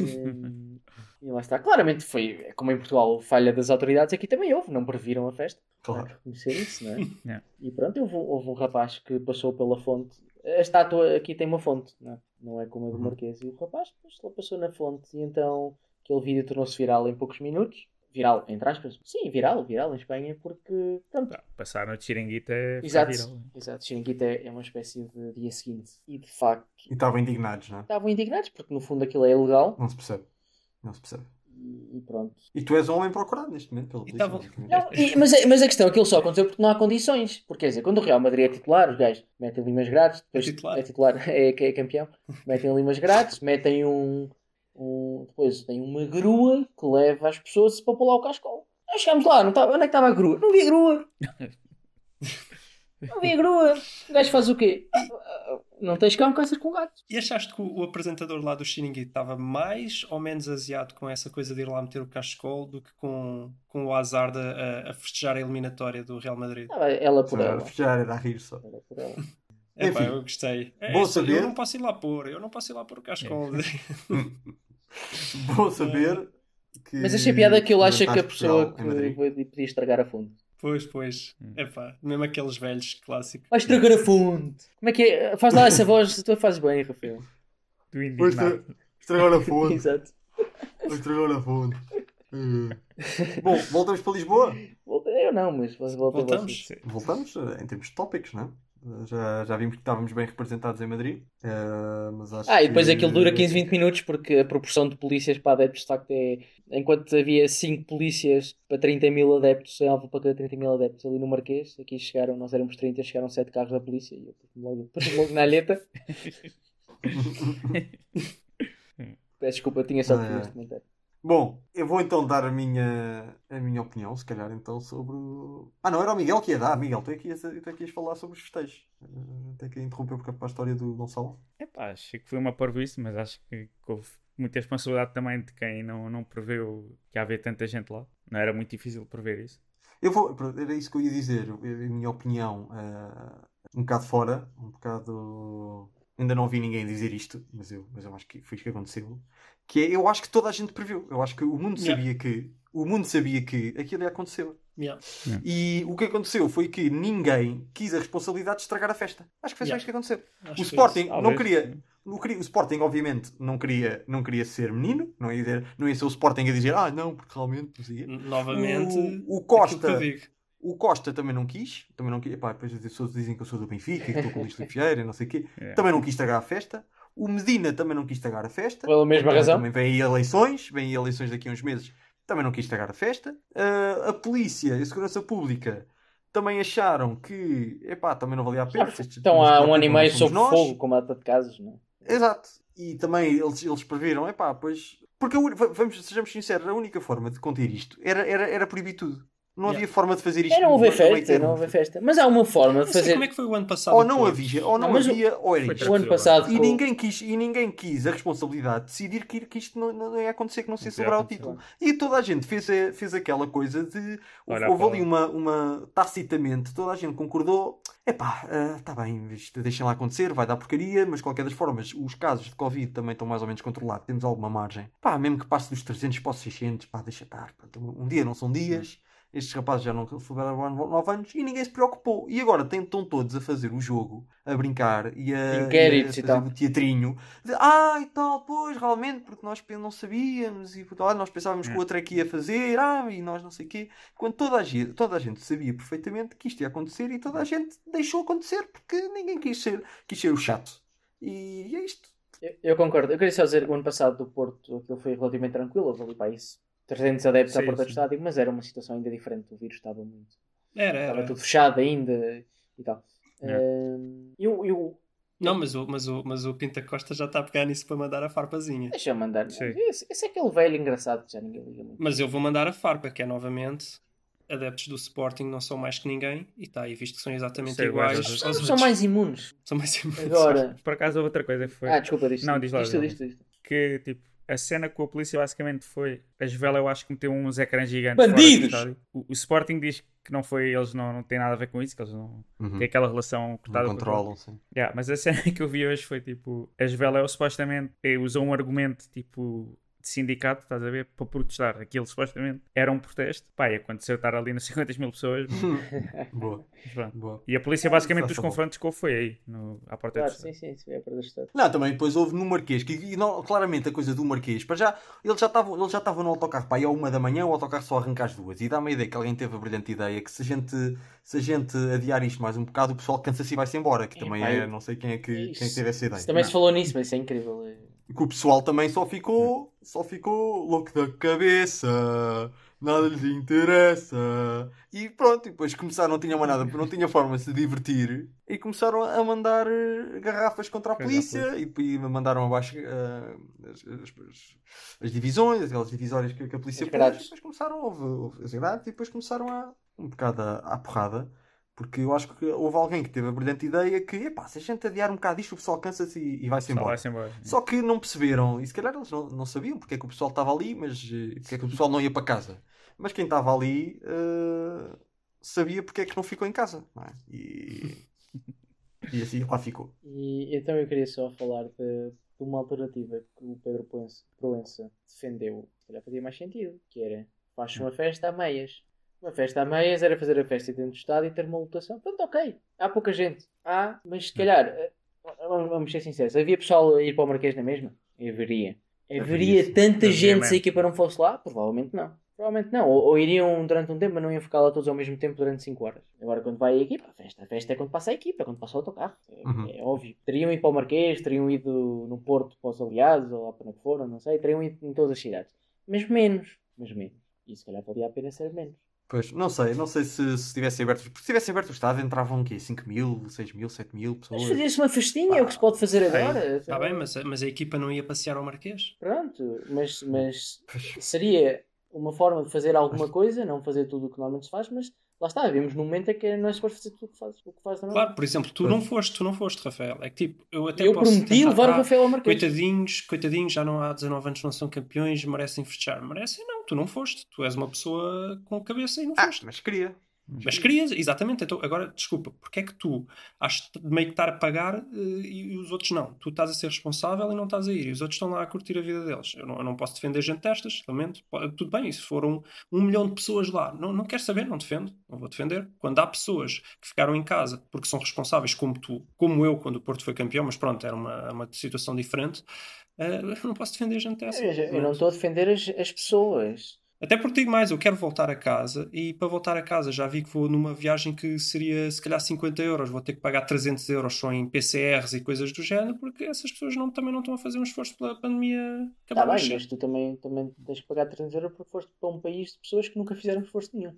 S2: Hum, e lá está. Claramente foi, é como em Portugal, falha das autoridades, aqui também houve, não previram a festa.
S1: Claro.
S2: que reconhecer isso, não é?
S4: Yeah.
S2: E pronto, houve, um- houve um rapaz que passou pela fonte. A estátua aqui tem uma fonte, não é? Não é como a do
S1: Uhum.
S2: Marquês. E o rapaz passou na fonte e então aquele vídeo tornou-se viral em poucos minutos. Viral, entre aspas. Sim, viral, viral em Espanha, porque. Pronto.
S4: Pá, Passar no Chiringuito é
S2: Exato,
S4: viral.
S2: exato. Chiringuito é, é uma espécie de dia seguinte. E de facto,
S1: E estavam indignados, não é?
S2: estavam indignados, porque no fundo aquilo é ilegal.
S1: Não se percebe. Não se percebe.
S2: E, e pronto.
S1: E tu és um homem procurado neste momento pela
S3: E
S1: polícia.
S2: Não, e- mas, a- mas a questão é que aquilo só aconteceu porque não há condições. Porque quer dizer, quando o Real Madrid é titular, os gajos metem ali umas grades, depois
S3: É titular.
S2: é titular, é, é campeão, metem ali umas grades, metem um, um- Depois tem uma grua que leva as pessoas para lá o cascol. Nós chegámos lá, não estava, onde é que estava a grua? Não havia grua. Não havia grua. O gajo faz o quê? Não tens cão, caças com gatos.
S3: E achaste que o, o apresentador lá do Xiringuito estava mais ou menos aziado com essa coisa de ir lá meter o cascol do que com, com o azar de a, a festejar a eliminatória do Real Madrid?
S2: Estava ela por ela.
S1: Já era a rir só.
S2: Ela por ela.
S3: É
S1: Enfim,
S3: eu gostei. É,
S1: bom saber.
S3: Eu não posso ir lá pôr, eu não posso ir lá pôr o cascol.
S1: Bom saber que.
S2: Mas achei piada que ele acha que a pessoa que podia estragar a fonte.
S3: pois, pois. Epá, mesmo aqueles velhos clássicos.
S2: Vai estragar a fonte. Como é que é? Faz lá essa voz, tu fazes bem, Rafael.
S4: Do
S1: Pois
S4: indignado.
S1: estra- Estragaram a fonte.
S2: Exato.
S1: Estragaram a fonte. Eh. Bom, voltamos para Lisboa.
S2: Eu não, mas volta
S3: Voltamos?
S1: Voltamos eh, em termos de tópicos, não é? Já, já vimos que estávamos bem representados em Madrid. eh, mas acho
S2: Ah, e depois
S1: que...
S2: aquilo dura 15, 20 minutos porque a proporção de polícias para adeptos de facto é. Enquanto havia 5 polícias para 30 mil adeptos, em Alva para cada 30 mil adeptos ali no Marquês, aqui chegaram, nós éramos 30, chegaram 7 carros da polícia e eu pus-me logo, logo na alheta. Peço desculpa, tinha só
S1: Ah,
S2: este comentário.
S1: Bom, eu vou então dar a minha, a minha opinião, se calhar, então, sobre. o- Ah, não, era o Miguel que ia dar. Miguel, tu é que ias, tu é que ias falar sobre os festejos. Eh, Até que interrompeu porque para a história do Gonçalo.
S4: Epá, achei que foi uma parvoíce, mas acho que houve muita responsabilidade também de quem não, não preveu que ia haver tanta gente lá. Não era muito difícil prever isso.
S1: Eu vou, era isso que eu ia dizer. A minha opinião, eh, um bocado fora, um bocado. Ainda não ouvi ninguém dizer isto, mas eu, mas eu acho que foi isso que aconteceu. Que é, eu acho que toda a gente previu. Eu acho que o mundo
S3: Yeah.
S1: sabia que. O mundo sabia que aquilo ia acontecer.
S3: Yeah.
S1: E o que aconteceu foi que ninguém quis a responsabilidade de estragar a festa. Acho que foi só
S3: Yeah.
S1: isto que aconteceu.
S3: Acho
S1: O
S3: que
S1: Sporting não
S4: Talvez.
S1: queria. não queria- o Sporting, obviamente, não queria, não queria ser menino. Não ia, dizer- não ia ser o Sporting a dizer, ah, não, porque realmente. Não sei o quê."
S3: N- Novamente,
S1: O- o Costa-. O Costa também não quis. Também não quis. Epá, depois as pessoas dizem que eu sou do Benfica e que estou com o Luís e não sei o quê.
S4: Yeah.
S1: Também não quis estragar a festa. O Medina também não quis estragar a festa.
S2: Pela mesma
S1: Também-
S2: razão.
S1: Também vem aí eleições. Vem aí eleições daqui a uns meses. Também não quis estragar a festa. Ah, a polícia e a segurança pública também acharam que, epá, também não valia a pena. Estes-
S2: Estão há um ano e meio sob
S1: nós.
S2: fogo com mata de casos, não é?
S1: Exato. E também eles, eles previram, epá, pois. Porque a vamos, sejamos sinceros, a única forma de conter isto era, era, era proibir tudo. Não
S3: Yeah.
S1: havia forma de fazer isto.
S2: É, não houve
S1: meio
S2: festa, não houve festa. Mas há uma forma de fazer.
S3: como é que foi o ano passado.
S1: Ou não
S3: Porto.
S1: havia, ou não,
S2: mas o-
S1: havia, ou era isto.
S2: O ano passado.
S1: E
S2: com-
S1: ninguém, quis, e ninguém quis a responsabilidade de decidir que, que isto não, não ia acontecer, que não se ia sobrar o título. E toda a gente fez, a- fez aquela coisa de.
S4: Olhar
S1: houve ali uma, uma. tacitamente, toda a gente concordou. Epá, está bem, isto deixem lá acontecer, vai dar porcaria, mas de qualquer das formas, os casos de Covid também estão mais ou menos controlados, temos alguma margem. Pá, mesmo que passe dos 300 para os 600, pá, deixa estar. Um dia não são dias. Estes rapazes já não celebraram 9 anos e ninguém se preocupou. E agora estão todos a fazer o jogo, a brincar e a,
S2: Inquéritos
S1: e
S2: e
S1: a fazer
S2: tal.
S1: o teatrinho. De, ah, e tal, pois, realmente, porque nós não sabíamos e ah, nós pensávamos que o outro é que ia fazer, ah, e nós não sei o quê. Quando toda a, gente, toda a gente sabia perfeitamente que isto ia acontecer e toda a gente deixou acontecer porque ninguém quis ser, quis ser o chato. E é isto.
S2: Eu, eu concordo. Eu queria só dizer que o ano passado do Porto aquilo foi relativamente tranquilo. Houve ali para isso 300 adeptos à
S4: Sim,
S2: porta do
S4: sim.
S2: estádio, mas era uma situação ainda diferente. O vírus estava muito.
S3: Era,
S2: Estava
S3: era.
S2: tudo fechado ainda e tal.
S4: É.
S2: Hum, eu, eu,
S3: Não, mas o, mas, o, mas o Pinta Costa já está a pegar nisso para mandar a farpazinha.
S2: deixa eu mandar. Esse, esse é aquele velho engraçado que já ninguém liga muito.
S3: Mas eu vou mandar a farpa, que é novamente adeptos do Sporting não são mais que ninguém e está aí visto que são exatamente
S4: Sei,
S3: iguais aos
S2: São, são mais imunes.
S3: São mais imunes.
S2: Agora.
S4: Por acaso houve outra coisa que foi
S2: Ah, desculpa, diz
S4: Não, diz lá,
S2: Diz tu,
S4: diz lá.
S2: diz tu, diz tu.
S4: que tipo a cena com a polícia basicamente foi as Vela eu acho que meteu uns ecrãs gigantes
S2: Bandidos!
S4: fora do estádio. o, o Sporting diz que não foi eles não, não têm nada a ver com isso que eles não
S1: Uhum.
S4: têm aquela relação cortada
S1: Não controlam, sim.
S4: Yeah, mas a cena que eu vi hoje foi tipo: as Veléu supostamente eh, usou um argumento tipo de sindicato, estás a ver, para protestar. Aquilo supostamente era um protesto. Pá, e aconteceu estar ali nas 50 mil pessoas.
S1: Boa, boa.
S4: E a polícia, basicamente, dos confrontos que houve foi aí, no, à porta
S2: Claro,
S4: do
S2: sim, sim, sim, é para estar.
S1: Não, também depois houve no Marquês, que e não, claramente a coisa do Marquês, para já, ele já estava ele já no autocarro, pá, e à uma da manhã o autocarro só arranca às duas. E dá-me a ideia que alguém teve a brilhante ideia que se a gente, se a gente adiar isto mais um bocado, o pessoal cansa-se e vai-se embora. Que
S2: É,
S1: também é, não sei quem é que, quem é teve essa ideia.
S2: Também
S4: Não.
S2: se falou nisso, mas isso é incrível.
S1: Que o pessoal também só ficou, só ficou louco da cabeça, nada lhes interessa. E pronto, e depois começaram, não tinha mais nada, não tinha forma de se divertir, e começaram a mandar eh, garrafas contra a polícia, e, e mandaram abaixo eh, as, as- as- as divisões, aquelas divisórias que, que a polícia
S2: As
S1: pôs, e depois começaram, houve, houve as grades, e depois começaram a, um bocado à, à porrada. Porque eu acho que houve alguém que teve a brilhante ideia que, epá, se a gente adiar um bocado isto, o pessoal cansa-se e, e vai-se embora.
S4: vai-se embora.
S1: Só que não perceberam, e se calhar eles não, não sabiam porque é que o pessoal estava ali, mas eh, porque é que o pessoal não ia para casa. Mas quem estava ali eh, sabia porque é que não ficou em casa. não é? E, e assim lá ficou.
S2: E então eu queria só falar de, de uma alternativa que o Pedro Proença, Proença defendeu, se calhar fazia mais sentido, que era faz uma festa a meias. Uma festa a meias era fazer a festa dentro do estádio e ter uma lotação. Pronto, ok. Há pouca gente. Há, mas se calhar, eh, vamos ser sinceros, havia pessoal a ir para o Marquês na mesma? Haveria. Haveria tanta
S4: Haveria
S2: gente se a
S4: mesmo.
S2: equipa não fosse lá? Provavelmente não. Provavelmente não. Ou, ou iriam durante um tempo, mas não iam ficar lá todos ao mesmo tempo durante 5 horas. Agora, quando vai a equipa, a festa, a festa é quando passa a equipa, é quando passa o autocarro. É,
S1: Uhum.
S2: é óbvio. Teriam ido para o Marquês, teriam ido no Porto para os aliados, ou lá para onde foram, não sei. Teriam ido em todas as cidades. Mas menos. Mas menos. E se calhar valia a pena ser menos.
S1: Pois, não sei, não sei se, se tivessem aberto. Porque se tivessem aberto o estádio entravam o quê? 5 mil, 6 mil, 7 mil pessoas.
S2: Mas fazia-se uma festinha, é o que se pode fazer agora.
S3: Está bem, mas, a- mas a equipa não ia passear ao Marquês?
S2: Pronto, mas, mas seria uma forma de fazer alguma coisa, não fazer tudo o que normalmente se faz, mas lá está, vivemos num momento em que não é suposto fazer tudo o que faz, o que faz normalmente.
S3: Claro, por exemplo, tu não foste, tu não foste, Rafael. É que tipo, eu até
S2: eu
S3: posso
S2: prometi
S3: tentar-
S2: levar o Rafael ao Marquês.
S3: Coitadinhos, coitadinhos, já não há 19 anos, não são campeões, merecem festejar. Merecem não, tu não foste. Tu és uma pessoa com cabeça e não
S1: Ah,
S3: foste.
S1: mas queria.
S3: Mas querias, exatamente. Então, agora, desculpa, porque é que tu achas de meio que estar a pagar eh, e, e os outros não? Tu estás a ser responsável e não estás a ir. E os outros estão lá a curtir a vida deles. Eu não, eu não posso defender gente destas, lamento. Tudo bem, se foram um milhão de pessoas lá, não, não quero saber, não defendo. Não vou defender. Quando há pessoas que ficaram em casa porque são responsáveis, como tu, como eu, quando o Porto foi campeão, mas pronto, era uma, uma situação diferente, eu não posso defender gente dessa.
S2: Veja, eu não estou a defender as, as pessoas.
S3: Até porque digo mais, eu quero voltar a casa e para voltar a casa já vi que vou numa viagem que seria se calhar 50 euros, vou ter que pagar 300 euros só em PCRs e coisas do género porque essas pessoas não, também não estão a fazer um esforço pela pandemia
S2: Está
S3: acabar
S2: bem,
S3: de
S2: mas tu também, também tens que pagar 300 euros porque foste para um país de pessoas que nunca fizeram esforço nenhum.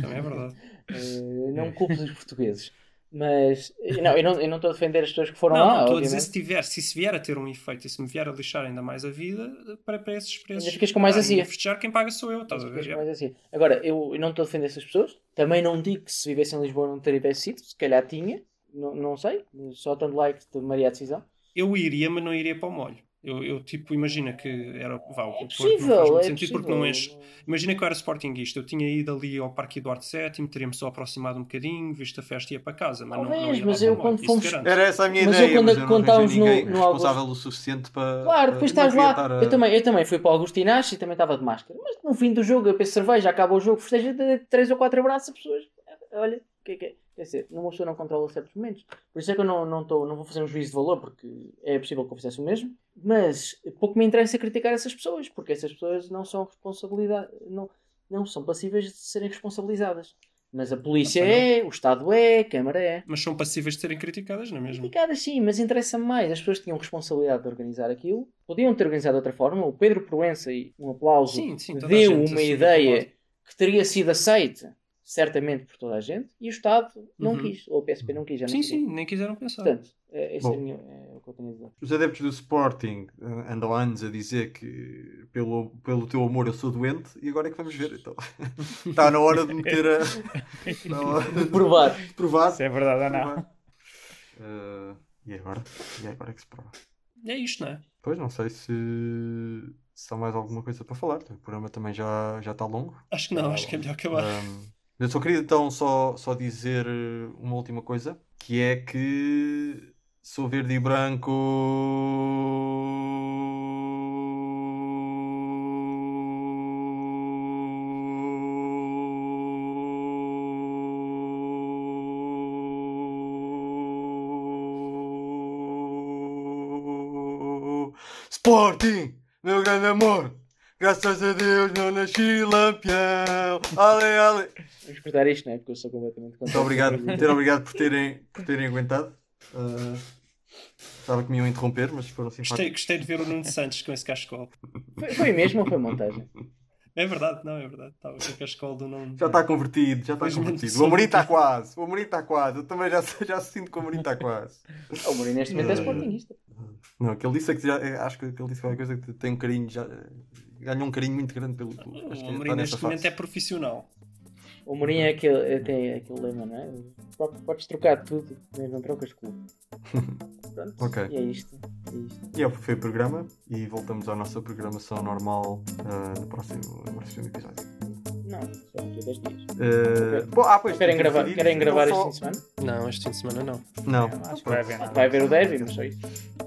S3: Também é verdade.
S2: Eh, não culpes os portugueses. Mas não, eu não, eu não estou a defender as pessoas que foram
S3: Não,
S2: lá.
S3: não, estou a dizer se tiver, se isso vier a ter um efeito e se me vier a lixar ainda mais a vida, para, para esses preços.
S2: Ainda ficas com mais azia.
S3: festejar quem paga sou eu, estás a ver?
S2: Mas, mas assim, agora, eu, eu não estou a defender essas pessoas. Também não digo que se vivesse em Lisboa não teria sido. Se calhar tinha. Não, não sei. Só tanto like tomaria a decisão.
S3: Eu iria, mas não iria para o molho. Eu, eu, tipo, imagina que era. Vá, o
S2: É
S3: Porto não
S2: possível.
S3: faz muito
S2: É
S3: sentido porque não és.
S2: possível.
S3: Imagina que eu era sportinguista, eu tinha ido ali ao Parque Eduardo VII, teria-me só aproximado um bocadinho, visto a festa e ia para casa. Mas não, não
S2: Talvez,
S3: ia lá
S2: mas eu quando fomos-.
S1: Era essa a minha
S2: Mas eu
S1: ideia,
S2: quando
S1: mas eu não
S2: contávamos
S1: vejo ninguém
S2: no- no
S1: responsável o suficiente para...
S2: Claro, depois estás
S1: não
S2: lá.
S1: a-
S2: Eu, também, eu também fui para o Agostinacho e também estava de máscara. Mas no fim do jogo, eu penso cerveja, acaba o jogo, festeja de 3 ou 4 abraços a pessoas. Olha, que é que é? Quer dizer, uma pessoa não controla certos momentos. Por isso é que eu não, não, tô, não vou fazer um juízo de valor, porque é possível que eu fizesse o mesmo. Mas pouco me interessa criticar essas pessoas, porque essas pessoas não são responsabilidade, não, não são passíveis de serem responsabilizadas. Mas a polícia
S3: Ah, não.
S2: é, o Estado é, a Câmara é.
S3: Mas são passíveis de serem criticadas, não é mesmo?
S2: Criticadas sim, mas interessa-me mais. As pessoas tinham responsabilidade de organizar aquilo. Podiam ter organizado de outra forma. O Pedro Proença, e um aplauso,
S3: Sim, sim,
S2: deu uma ideia que teria sido aceita, certamente, por toda a gente. E o Estado não
S3: Uhum.
S2: quis. Ou o PSP não quis. Já não
S3: Sim, sim, nem quiseram pensar.
S2: Portanto, é, esse é,
S1: Bom.
S2: minha- é o que eu tenho a dizer.
S1: Os adeptos do Sporting eh, andam há anos a dizer que pelo, pelo teu amor eu sou doente e agora é que vamos ver. Então. Está na hora de meter a. Hora de
S2: Provar.
S1: provar.
S4: Se é verdade ou não.
S1: provar. Eh, e agora? E agora é que se prova?
S3: É isto, não é?
S1: Pois não sei se, se há mais alguma coisa para falar. O programa também já, já está longo.
S3: Acho que não, acho que é melhor acabar.
S1: Um, eu só queria então só, só dizer eh, uma última coisa, que é que sou verde e branco. Sporting, meu grande amor. Graças a Deus não nasci lampião. Ale, ale.
S2: Vamos cortar isto, não é? Porque eu sou completamente
S1: Muito obrigado, muito obrigado por terem, por terem aguentado. Uh, Estava que me iam interromper, mas foram
S3: Gostei,
S1: simpáticos.
S3: gostei de ver o Nuno Santos com esse cachecol.
S2: Foi, foi mesmo ou foi montagem?
S3: É verdade, não, é verdade. Estava com o cachecol do Nuno.
S1: Já está convertido, já está convertido. O Amorim está quase, o Amorim está quase. Eu também já, já sinto que o Amorim está quase.
S2: O Mourinho neste momento é sportingista.
S1: Não, o que ele disse é que já, é, acho que ele disse qualquer coisa que tem um carinho, já, ganhou um carinho muito grande pelo clube.
S3: O
S1: Acho que
S3: Amorim
S1: está
S3: neste momento é profissional.
S2: O Mourinho é aquele, é, tem aquele lema, não é? Podes- trocar tudo, mas não trocas clube. Pronto.
S1: Ok.
S2: E é isto. É isto.
S1: E é, foi o programa e voltamos à nossa programação normal ah, no, próximo, no próximo episódio.
S2: Não, só daqui a 10 dias.
S1: Uh, bom, ah, pois,
S2: Querem gravar, querem
S1: não
S2: gravar
S1: só-
S2: este fim de semana?
S3: Não, este fim de semana não.
S1: Não.
S4: Acho que vai haver nada.
S2: Vai haver o derby, mas só isso.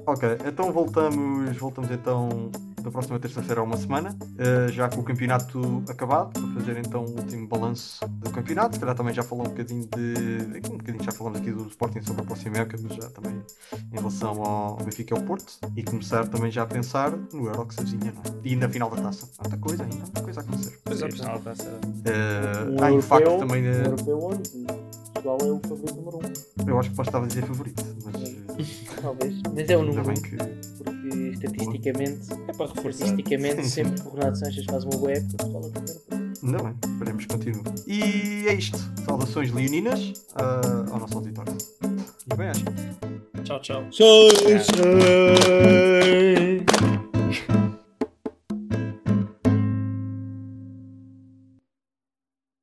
S1: Ok, então voltamos, voltamos então da próxima terça-feira a uma semana, uh, já com o campeonato acabado, para fazer então o último balanço do campeonato. Se calhar também já falou um bocadinho de. Um bocadinho já falamos aqui do Sporting sobre a próxima época, mas já também em relação ao Benfica e ao Porto. E começar também já a pensar no Euro que se avizinha, não é? E na final da taça. Há muita coisa ainda, há muita coisa a acontecer.
S3: Pois é,
S4: Sim, final da taça.
S1: Uh, há em facto também. uh,
S2: europeu onde Portugal é o favorito número 1. Um,
S1: eu acho que posso estar a dizer favorito, mas. uh,
S2: talvez. Mas é o número 1.
S1: bem que.
S2: Porque estatisticamente,
S4: É para reforçar.
S2: estatisticamente sempre que o Renato Sanches faz uma boa época, é o primeiro.
S1: Ainda bem, esperemos que continue. E é isto. Saudações leoninas uh, ao nosso auditório. E bem, acho.
S3: Tchau, tchau.
S2: Tchau!